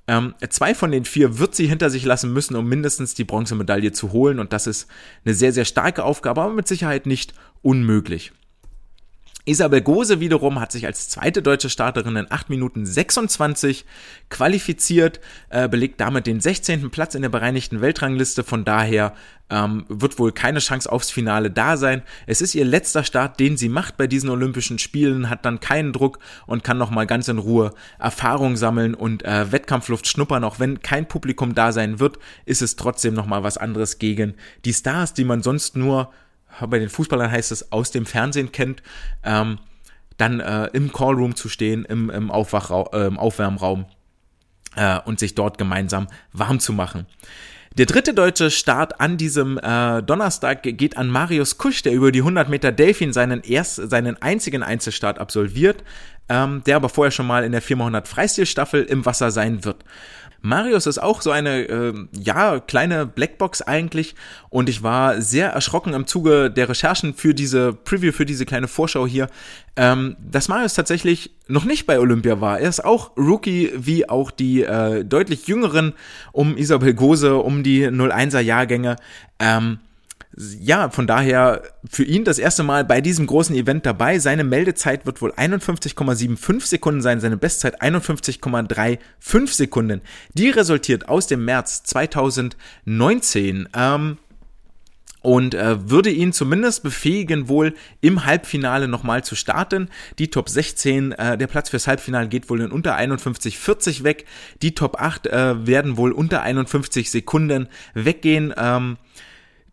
Ähm, zwei von den vier wird sie hinter sich lassen müssen, um mindestens die Bronzemedaille zu holen. Und das ist eine sehr, sehr starke Aufgabe, aber mit Sicherheit nicht unmöglich. Isabel Gose wiederum hat sich als zweite deutsche Starterin in 8 Minuten 26 qualifiziert, äh, belegt damit den 16. Platz in der bereinigten Weltrangliste. Von daher ähm, wird wohl keine Chance aufs Finale da sein. Es ist ihr letzter Start, den sie macht bei diesen Olympischen Spielen, hat dann keinen Druck und kann nochmal ganz in Ruhe Erfahrung sammeln und äh, Wettkampfluft schnuppern. Auch wenn kein Publikum da sein wird, ist es trotzdem nochmal was anderes gegen die Stars, die man sonst nur bei den Fußballern heißt es, aus dem Fernsehen kennt, ähm, dann äh, im Callroom zu stehen, im, im, äh, im Aufwärmraum äh, und sich dort gemeinsam warm zu machen. Der dritte deutsche Start an diesem äh, Donnerstag geht an Marius Kusch, der über die 100 Meter Delfin seinen erst, seinen einzigen Einzelstart absolviert, ähm, der aber vorher schon mal in der 4x100 Freistilstaffel im Wasser sein wird. Marius ist auch so eine, äh, ja, kleine Blackbox eigentlich und ich war sehr erschrocken im Zuge der Recherchen für diese Preview, für diese kleine Vorschau hier, ähm, dass Marius tatsächlich noch nicht bei Olympia war. Er ist auch Rookie, wie auch die äh, deutlich jüngeren um Isabel Gose, um die 01er Jahrgänge. Ähm, ja, von daher für ihn das erste Mal bei diesem großen Event dabei. Seine Meldezeit wird wohl 51,75 Sekunden sein, seine Bestzeit 51,35 Sekunden. Die resultiert aus dem März 2019. Ähm, und äh, würde ihn zumindest befähigen, wohl im Halbfinale nochmal zu starten. Die Top 16, äh, der Platz fürs Halbfinale geht wohl in unter 51,40 weg. Die Top 8 äh, werden wohl unter 51 Sekunden weggehen. Ähm,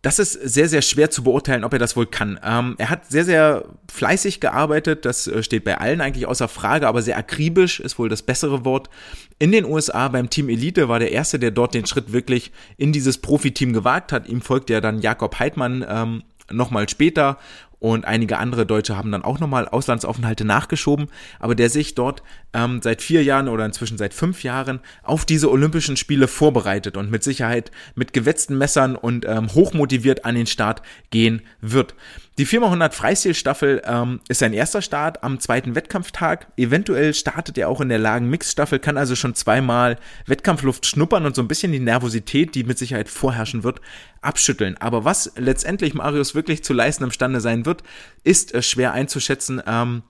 das ist sehr, sehr schwer zu beurteilen, ob er das wohl kann. Ähm, er hat sehr, sehr fleißig gearbeitet, das äh, steht bei allen eigentlich außer Frage, aber sehr akribisch ist wohl das bessere Wort. In den USA beim Team Elite war der Erste, der dort den Schritt wirklich in dieses Profiteam gewagt hat. Ihm folgt ja dann Jakob Heidmann ähm, nochmal später und einige andere Deutsche haben dann auch nochmal Auslandsaufenthalte nachgeschoben, aber der sich dort ähm, seit vier Jahren oder inzwischen seit fünf Jahren auf diese Olympischen Spiele vorbereitet und mit Sicherheit mit gewetzten Messern und ähm, hochmotiviert an den Start gehen wird. Die 4x100 Freistilstaffel ähm, ist sein erster Start am zweiten Wettkampftag. Eventuell startet er auch in der Lagen-Mix-Staffel, kann also schon zweimal Wettkampfluft schnuppern und so ein bisschen die Nervosität, die mit Sicherheit vorherrschen wird, abschütteln. Aber was letztendlich Marius wirklich zu leisten imstande sein wird, ist äh, schwer einzuschätzen. Ähm,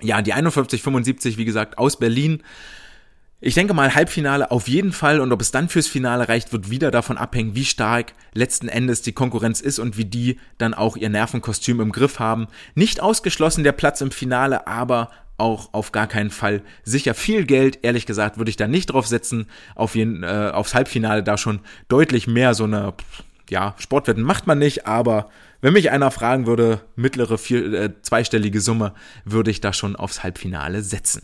ja, die 51,75, wie gesagt, aus Berlin ich denke mal, Halbfinale auf jeden Fall und ob es dann fürs Finale reicht, wird wieder davon abhängen, wie stark letzten Endes die Konkurrenz ist und wie die dann auch ihr Nervenkostüm im Griff haben. Nicht ausgeschlossen der Platz im Finale, aber auch auf gar keinen Fall sicher. Viel Geld, ehrlich gesagt, würde ich da nicht drauf setzen. Auf jeden, äh, aufs Halbfinale da schon deutlich mehr so eine, ja, Sportwetten macht man nicht, aber wenn mich einer fragen würde, mittlere vier, äh, zweistellige Summe, würde ich da schon aufs Halbfinale setzen.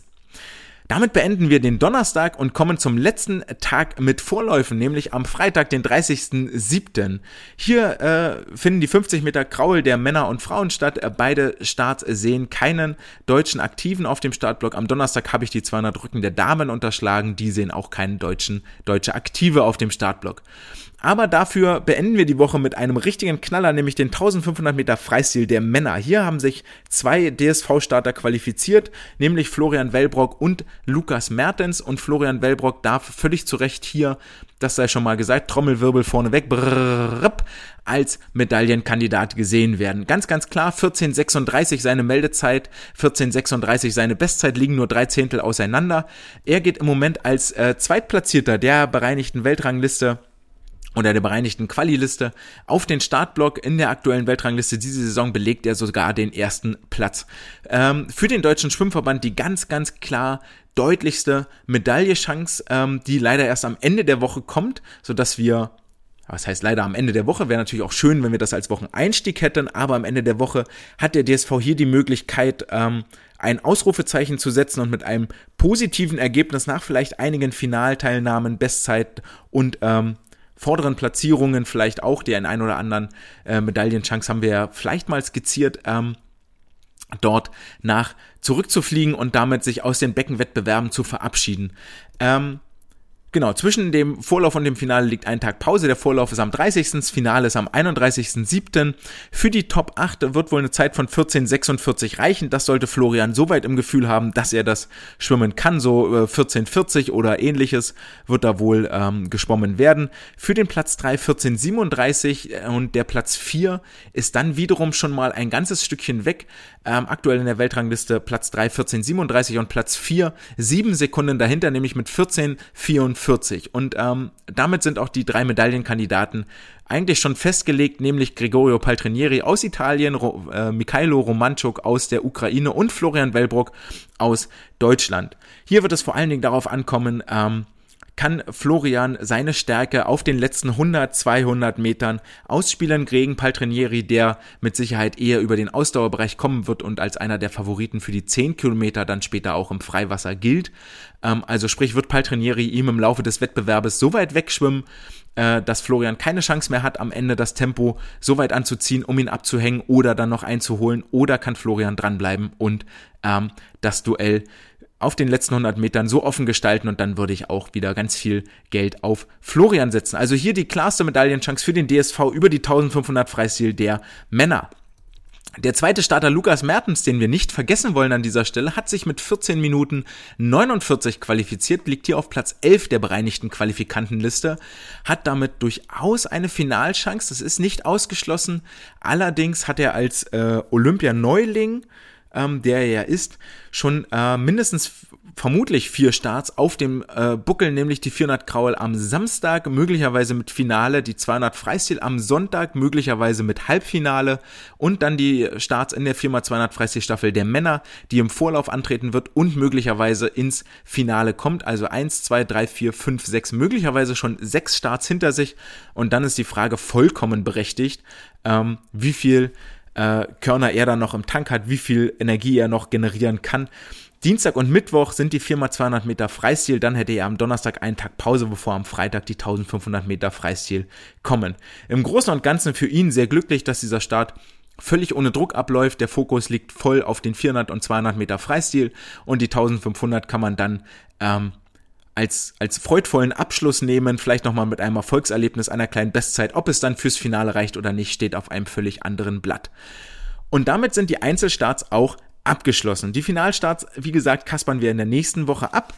Damit beenden wir den Donnerstag und kommen zum letzten Tag mit Vorläufen, nämlich am Freitag, den 30.07. Hier äh, finden die 50 Meter Kraul der Männer und Frauen statt. Äh, beide Starts sehen keinen deutschen Aktiven auf dem Startblock. Am Donnerstag habe ich die 200 Rücken der Damen unterschlagen. Die sehen auch keinen deutschen, deutsche Aktive auf dem Startblock. Aber dafür beenden wir die Woche mit einem richtigen Knaller, nämlich den 1500 Meter Freistil der Männer. Hier haben sich zwei DSV-Starter qualifiziert, nämlich Florian Wellbrock und Lukas Mertens. Und Florian Wellbrock darf völlig zu Recht hier, das sei schon mal gesagt, Trommelwirbel vorneweg, brrrr, als Medaillenkandidat gesehen werden. Ganz, ganz klar, 1436 seine Meldezeit, 1436 seine Bestzeit liegen nur drei Zehntel auseinander. Er geht im Moment als äh, Zweitplatzierter der bereinigten Weltrangliste oder der bereinigten Quali-Liste auf den Startblock in der aktuellen Weltrangliste diese Saison belegt er sogar den ersten Platz. Ähm, für den deutschen Schwimmverband die ganz, ganz klar deutlichste Medaillechance, ähm, die leider erst am Ende der Woche kommt, so dass wir was heißt leider am Ende der Woche, wäre natürlich auch schön, wenn wir das als Wocheneinstieg hätten, aber am Ende der Woche hat der DSV hier die Möglichkeit, ähm, ein Ausrufezeichen zu setzen und mit einem positiven Ergebnis nach vielleicht einigen Finalteilnahmen, Bestzeit und ähm, vorderen Platzierungen vielleicht auch, die einen oder anderen äh, Medaillenchance haben wir ja vielleicht mal skizziert, ähm, dort nach zurückzufliegen und damit sich aus den Beckenwettbewerben zu verabschieden. Ähm, Genau, zwischen dem Vorlauf und dem Finale liegt ein Tag Pause. Der Vorlauf ist am 30. Das Finale ist am 31.07. Für die Top 8 wird wohl eine Zeit von 14,46 reichen. Das sollte Florian soweit im Gefühl haben, dass er das schwimmen kann. So äh, 14,40 oder ähnliches wird da wohl ähm, geschwommen werden. Für den Platz 3 14,37 äh, und der Platz 4 ist dann wiederum schon mal ein ganzes Stückchen weg. Ähm, aktuell in der Weltrangliste Platz 3 14,37 und Platz 4 7 Sekunden dahinter, nämlich mit 14,44. 40. Und ähm, damit sind auch die drei Medaillenkandidaten eigentlich schon festgelegt, nämlich Gregorio Paltrinieri aus Italien, Ro äh, Mikhailo Romanchuk aus der Ukraine und Florian Wellbrock aus Deutschland. Hier wird es vor allen Dingen darauf ankommen, ähm, kann Florian seine Stärke auf den letzten 100, 200 Metern ausspielen gegen Paltrinieri, der mit Sicherheit eher über den Ausdauerbereich kommen wird und als einer der Favoriten für die 10 Kilometer dann später auch im Freiwasser gilt. Ähm, also sprich, wird Paltrinieri ihm im Laufe des Wettbewerbes so weit wegschwimmen, äh, dass Florian keine Chance mehr hat, am Ende das Tempo so weit anzuziehen, um ihn abzuhängen oder dann noch einzuholen, oder kann Florian dranbleiben und ähm, das Duell auf den letzten 100 Metern so offen gestalten und dann würde ich auch wieder ganz viel Geld auf Florian setzen. Also hier die klarste Medaillenchance für den DSV über die 1500 Freistil der Männer. Der zweite Starter Lukas Mertens, den wir nicht vergessen wollen an dieser Stelle, hat sich mit 14 Minuten 49 qualifiziert, liegt hier auf Platz 11 der bereinigten Qualifikantenliste, hat damit durchaus eine Finalchance, das ist nicht ausgeschlossen. Allerdings hat er als äh, Olympia-Neuling ähm, der er ja ist, schon äh, mindestens vermutlich vier Starts auf dem äh, Buckel, nämlich die 400 Kraul am Samstag, möglicherweise mit Finale, die 200 Freistil am Sonntag, möglicherweise mit Halbfinale und dann die Starts in der 4x200 Freistil Staffel der Männer, die im Vorlauf antreten wird und möglicherweise ins Finale kommt. Also 1, 2, 3, 4, 5, 6, möglicherweise schon sechs Starts hinter sich und dann ist die Frage vollkommen berechtigt, ähm, wie viel äh, Körner er dann noch im Tank hat, wie viel Energie er noch generieren kann. Dienstag und Mittwoch sind die 4x200 Meter Freistil, dann hätte er am Donnerstag einen Tag Pause, bevor am Freitag die 1500 Meter Freistil kommen. Im Großen und Ganzen für ihn sehr glücklich, dass dieser Start völlig ohne Druck abläuft. Der Fokus liegt voll auf den 400 und 200 Meter Freistil und die 1500 kann man dann ähm, als, als freudvollen Abschluss nehmen, vielleicht nochmal mit einem Erfolgserlebnis einer kleinen Bestzeit. Ob es dann fürs Finale reicht oder nicht, steht auf einem völlig anderen Blatt. Und damit sind die Einzelstarts auch abgeschlossen. Die Finalstarts, wie gesagt, kaspern wir in der nächsten Woche ab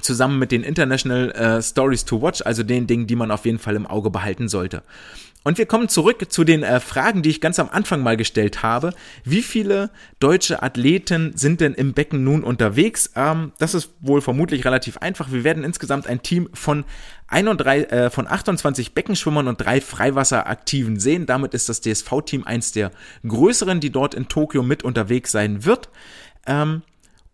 zusammen mit den International äh, Stories to Watch, also den Dingen, die man auf jeden Fall im Auge behalten sollte. Und wir kommen zurück zu den äh, Fragen, die ich ganz am Anfang mal gestellt habe. Wie viele deutsche Athleten sind denn im Becken nun unterwegs? Ähm, das ist wohl vermutlich relativ einfach. Wir werden insgesamt ein Team von, 31, äh, von 28 Beckenschwimmern und drei Freiwasseraktiven sehen. Damit ist das DSV-Team eins der größeren, die dort in Tokio mit unterwegs sein wird. Ähm,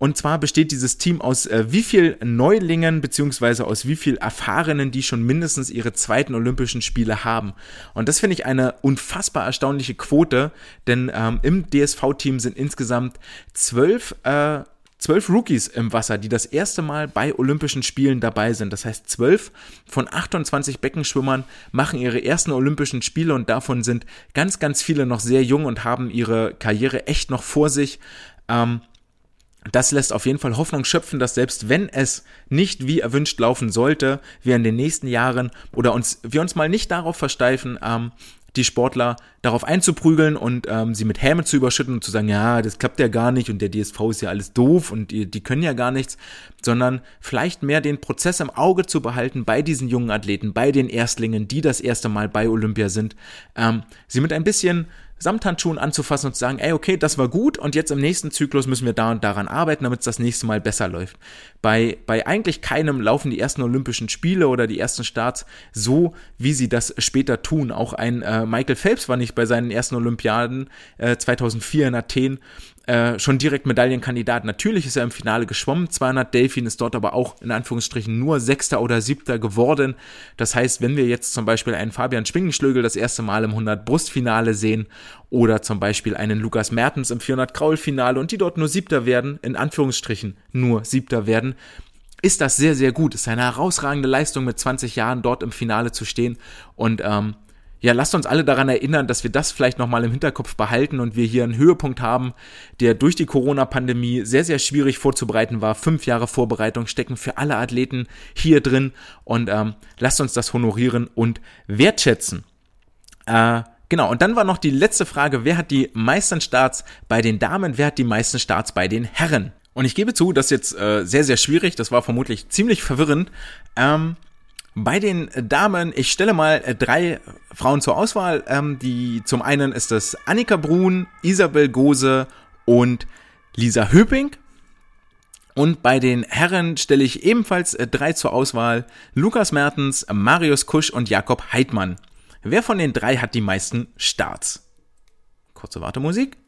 und zwar besteht dieses Team aus äh, wie viel Neulingen beziehungsweise aus wie viel Erfahrenen, die schon mindestens ihre zweiten Olympischen Spiele haben. Und das finde ich eine unfassbar erstaunliche Quote, denn ähm, im DSV-Team sind insgesamt zwölf äh, zwölf Rookies im Wasser, die das erste Mal bei Olympischen Spielen dabei sind. Das heißt, zwölf von 28 Beckenschwimmern machen ihre ersten Olympischen Spiele und davon sind ganz, ganz viele noch sehr jung und haben ihre Karriere echt noch vor sich. Ähm, das lässt auf jeden Fall Hoffnung schöpfen, dass selbst wenn es nicht wie erwünscht laufen sollte, wir in den nächsten Jahren oder uns, wir uns mal nicht darauf versteifen, ähm, die Sportler darauf einzuprügeln und ähm, sie mit Häme zu überschütten und zu sagen, ja, das klappt ja gar nicht und der DSV ist ja alles doof und die, die können ja gar nichts, sondern vielleicht mehr den Prozess im Auge zu behalten bei diesen jungen Athleten, bei den Erstlingen, die das erste Mal bei Olympia sind, ähm, sie mit ein bisschen Samthandschuhen anzufassen und zu sagen, ey, okay, das war gut und jetzt im nächsten Zyklus müssen wir da und daran arbeiten, damit es das nächste Mal besser läuft. Bei, bei eigentlich keinem laufen die ersten Olympischen Spiele oder die ersten Starts so, wie sie das später tun. Auch ein äh, Michael Phelps war nicht bei seinen ersten Olympiaden äh, 2004 in Athen äh, schon direkt Medaillenkandidat. Natürlich ist er im Finale geschwommen, 200 Delfin ist dort aber auch in Anführungsstrichen nur Sechster oder Siebter geworden. Das heißt, wenn wir jetzt zum Beispiel einen Fabian Schwingenschlögel das erste Mal im 100 Brustfinale sehen oder zum Beispiel einen Lukas Mertens im 400 Kraulfinale und die dort nur Siebter werden, in Anführungsstrichen nur Siebter werden, ist das sehr, sehr gut. Es ist eine herausragende Leistung, mit 20 Jahren dort im Finale zu stehen. Und ähm, ja, lasst uns alle daran erinnern, dass wir das vielleicht nochmal im Hinterkopf behalten und wir hier einen Höhepunkt haben, der durch die Corona-Pandemie sehr, sehr schwierig vorzubereiten war. Fünf Jahre Vorbereitung stecken für alle Athleten hier drin und ähm, lasst uns das honorieren und wertschätzen. Äh, genau, und dann war noch die letzte Frage, wer hat die meisten Starts bei den Damen, wer hat die meisten Starts bei den Herren? Und ich gebe zu, das ist jetzt äh, sehr, sehr schwierig, das war vermutlich ziemlich verwirrend. Ähm, bei den Damen, ich stelle mal äh, drei Frauen zur Auswahl. Ähm, die zum einen ist das Annika Brun, Isabel Gose und Lisa Höping. Und bei den Herren stelle ich ebenfalls äh, drei zur Auswahl. Lukas Mertens, Marius Kusch und Jakob Heidmann. Wer von den drei hat die meisten Starts? Kurze Wartemusik.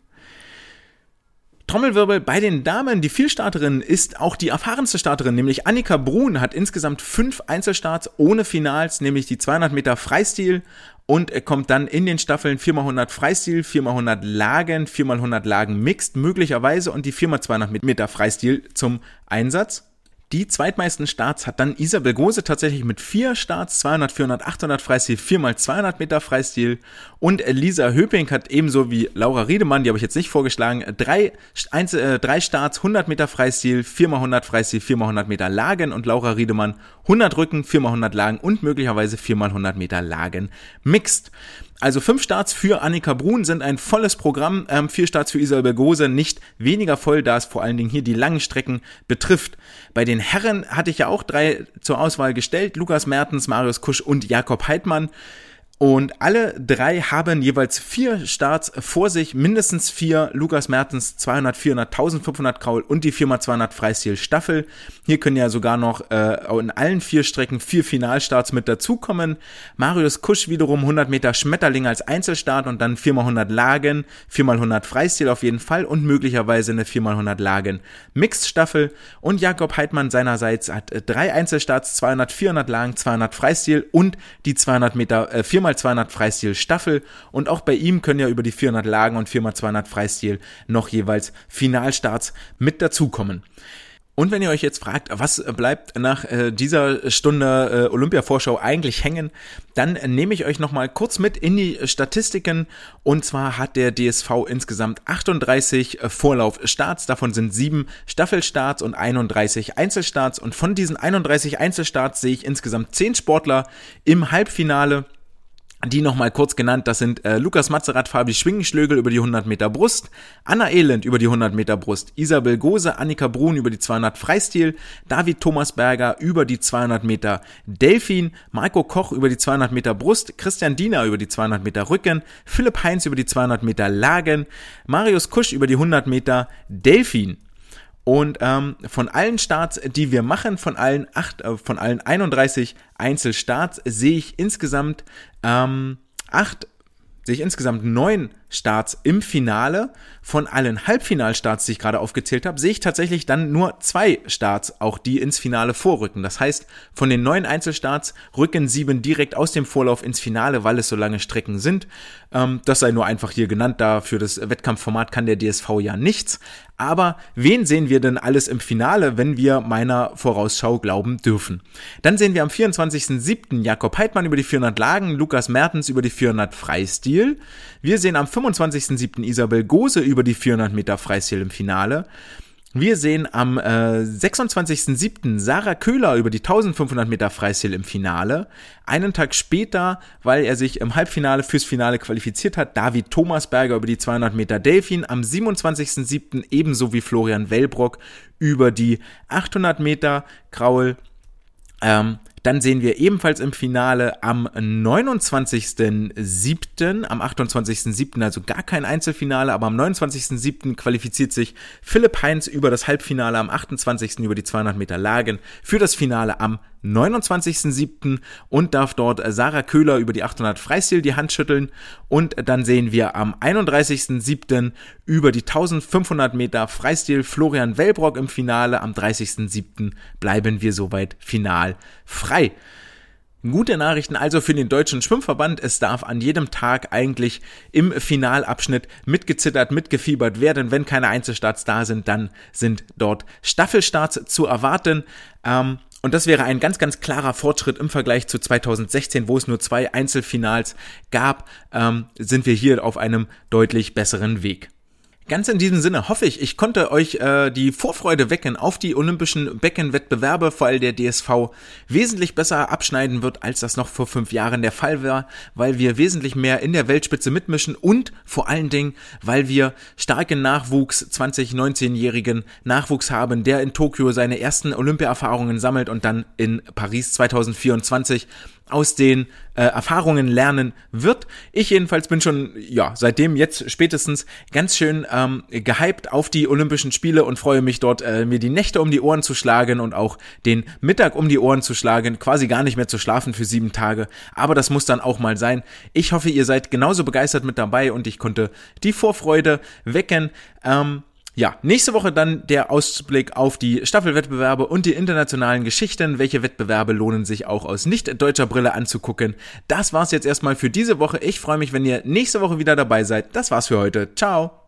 Trommelwirbel bei den Damen, die Vielstarterin ist auch die erfahrenste Starterin, nämlich Annika Brun hat insgesamt fünf Einzelstarts ohne Finals, nämlich die 200 Meter Freistil und kommt dann in den Staffeln 4x100 Freistil, 4x100 Lagen, 4x100 Lagen Mixed möglicherweise und die 4x200 Meter Freistil zum Einsatz. Die zweitmeisten Starts hat dann Isabel Gose tatsächlich mit vier Starts, 200, 400, 800 Freistil, 4x200 Meter Freistil. Und Lisa Höping hat ebenso wie Laura Riedemann, die habe ich jetzt nicht vorgeschlagen, drei, Einzel äh, drei Starts, 100 Meter Freistil, 4x100 Freistil, 4x100 Meter Lagen und Laura Riedemann 100 Rücken, 4x100 Lagen und möglicherweise 4x100 Meter Lagen mixed. Also fünf Starts für Annika Brun sind ein volles Programm, ähm, vier Starts für Isabel Gose nicht weniger voll, da es vor allen Dingen hier die langen Strecken betrifft. Bei den Herren hatte ich ja auch drei zur Auswahl gestellt, Lukas Mertens, Marius Kusch und Jakob Heidmann. Und alle drei haben jeweils vier Starts vor sich, mindestens vier. Lukas Mertens 200, 400, 1500 Kraul und die 4x200 Freistil Staffel. Hier können ja sogar noch äh, in allen vier Strecken vier Finalstarts mit dazukommen. Marius Kusch wiederum 100 Meter Schmetterling als Einzelstart und dann 4x100 Lagen, 4x100 Freistil auf jeden Fall und möglicherweise eine 4x100 Lagen Mixed Staffel. Und Jakob Heidmann seinerseits hat äh, drei Einzelstarts, 200, 400 Lagen, 200 Freistil und die 200 Meter, äh, 4x 4x200 Freistil Staffel und auch bei ihm können ja über die 400 Lagen und 4x200 Freistil noch jeweils Finalstarts mit dazukommen. Und wenn ihr euch jetzt fragt, was bleibt nach äh, dieser Stunde äh, Olympia-Vorschau eigentlich hängen, dann nehme ich euch nochmal kurz mit in die Statistiken. Und zwar hat der DSV insgesamt 38 äh, Vorlaufstarts, davon sind sieben Staffelstarts und 31 Einzelstarts. Und von diesen 31 Einzelstarts sehe ich insgesamt zehn Sportler im Halbfinale die nochmal kurz genannt, das sind äh, Lukas Mazerat, Fabi Schwingenschlögel über die 100 Meter Brust, Anna Elend über die 100 Meter Brust, Isabel Gose, Annika Brun über die 200 Freistil, David Thomas Berger über die 200 Meter Delfin, Marco Koch über die 200 Meter Brust, Christian Diener über die 200 Meter Rücken, Philipp Heinz über die 200 Meter Lagen, Marius Kusch über die 100 Meter Delfin. Und ähm, von allen Starts, die wir machen, von allen acht, äh, von allen 31 Einzelstarts, sehe ich insgesamt ähm, acht, sehe ich insgesamt neun Starts im Finale. Von allen Halbfinalstarts, die ich gerade aufgezählt habe, sehe ich tatsächlich dann nur zwei Starts, auch die ins Finale vorrücken. Das heißt, von den neun Einzelstarts rücken sieben direkt aus dem Vorlauf ins Finale, weil es so lange Strecken sind. Ähm, das sei nur einfach hier genannt, da für das Wettkampfformat kann der DSV ja nichts. Aber wen sehen wir denn alles im Finale, wenn wir meiner Vorausschau glauben dürfen? Dann sehen wir am 24.07. Jakob Heidmann über die 400 Lagen, Lukas Mertens über die 400 Freistil. Wir sehen am 25.07. Isabel Gose über die 400 Meter Freistil im Finale. Wir sehen am äh, 26.07. Sarah Köhler über die 1500 Meter Freistil im Finale. Einen Tag später, weil er sich im Halbfinale fürs Finale qualifiziert hat, David Thomasberger über die 200 Meter Delfin. Am 27.07. ebenso wie Florian Wellbrock über die 800 Meter Kraul. Ähm, Dann sehen wir ebenfalls im Finale am 29.07., am 28.07., also gar kein Einzelfinale, aber am 29.07. qualifiziert sich Philipp Heinz über das Halbfinale, am 28. über die 200 Meter Lagen für das Finale am 29.07. und darf dort Sarah Köhler über die 800 Freistil die Hand schütteln und dann sehen wir am 31.07. über die 1500 Meter Freistil Florian Wellbrock im Finale, am 30.07. bleiben wir soweit final frei. Gute Nachrichten also für den deutschen Schwimmverband. Es darf an jedem Tag eigentlich im Finalabschnitt mitgezittert, mitgefiebert werden. Wenn keine Einzelstarts da sind, dann sind dort Staffelstarts zu erwarten. Ähm, und das wäre ein ganz, ganz klarer Fortschritt im Vergleich zu 2016, wo es nur zwei Einzelfinals gab, ähm, sind wir hier auf einem deutlich besseren Weg. Ganz in diesem Sinne hoffe ich, ich konnte euch äh, die Vorfreude wecken auf die olympischen Beckenwettbewerbe, allem der DSV wesentlich besser abschneiden wird, als das noch vor fünf Jahren der Fall war, weil wir wesentlich mehr in der Weltspitze mitmischen und vor allen Dingen, weil wir starken Nachwuchs, 20-19-jährigen Nachwuchs haben, der in Tokio seine ersten Olympia-Erfahrungen sammelt und dann in Paris 2024 aus den äh, Erfahrungen lernen wird. Ich jedenfalls bin schon, ja, seitdem jetzt spätestens ganz schön ähm, gehypt auf die Olympischen Spiele und freue mich dort, äh, mir die Nächte um die Ohren zu schlagen und auch den Mittag um die Ohren zu schlagen, quasi gar nicht mehr zu schlafen für sieben Tage. Aber das muss dann auch mal sein. Ich hoffe, ihr seid genauso begeistert mit dabei und ich konnte die Vorfreude wecken. Ähm, ja, nächste Woche dann der Ausblick auf die Staffelwettbewerbe und die internationalen Geschichten. Welche Wettbewerbe lohnen sich auch aus nicht deutscher Brille anzugucken? Das war's jetzt erstmal für diese Woche. Ich freue mich, wenn ihr nächste Woche wieder dabei seid. Das war's für heute. Ciao.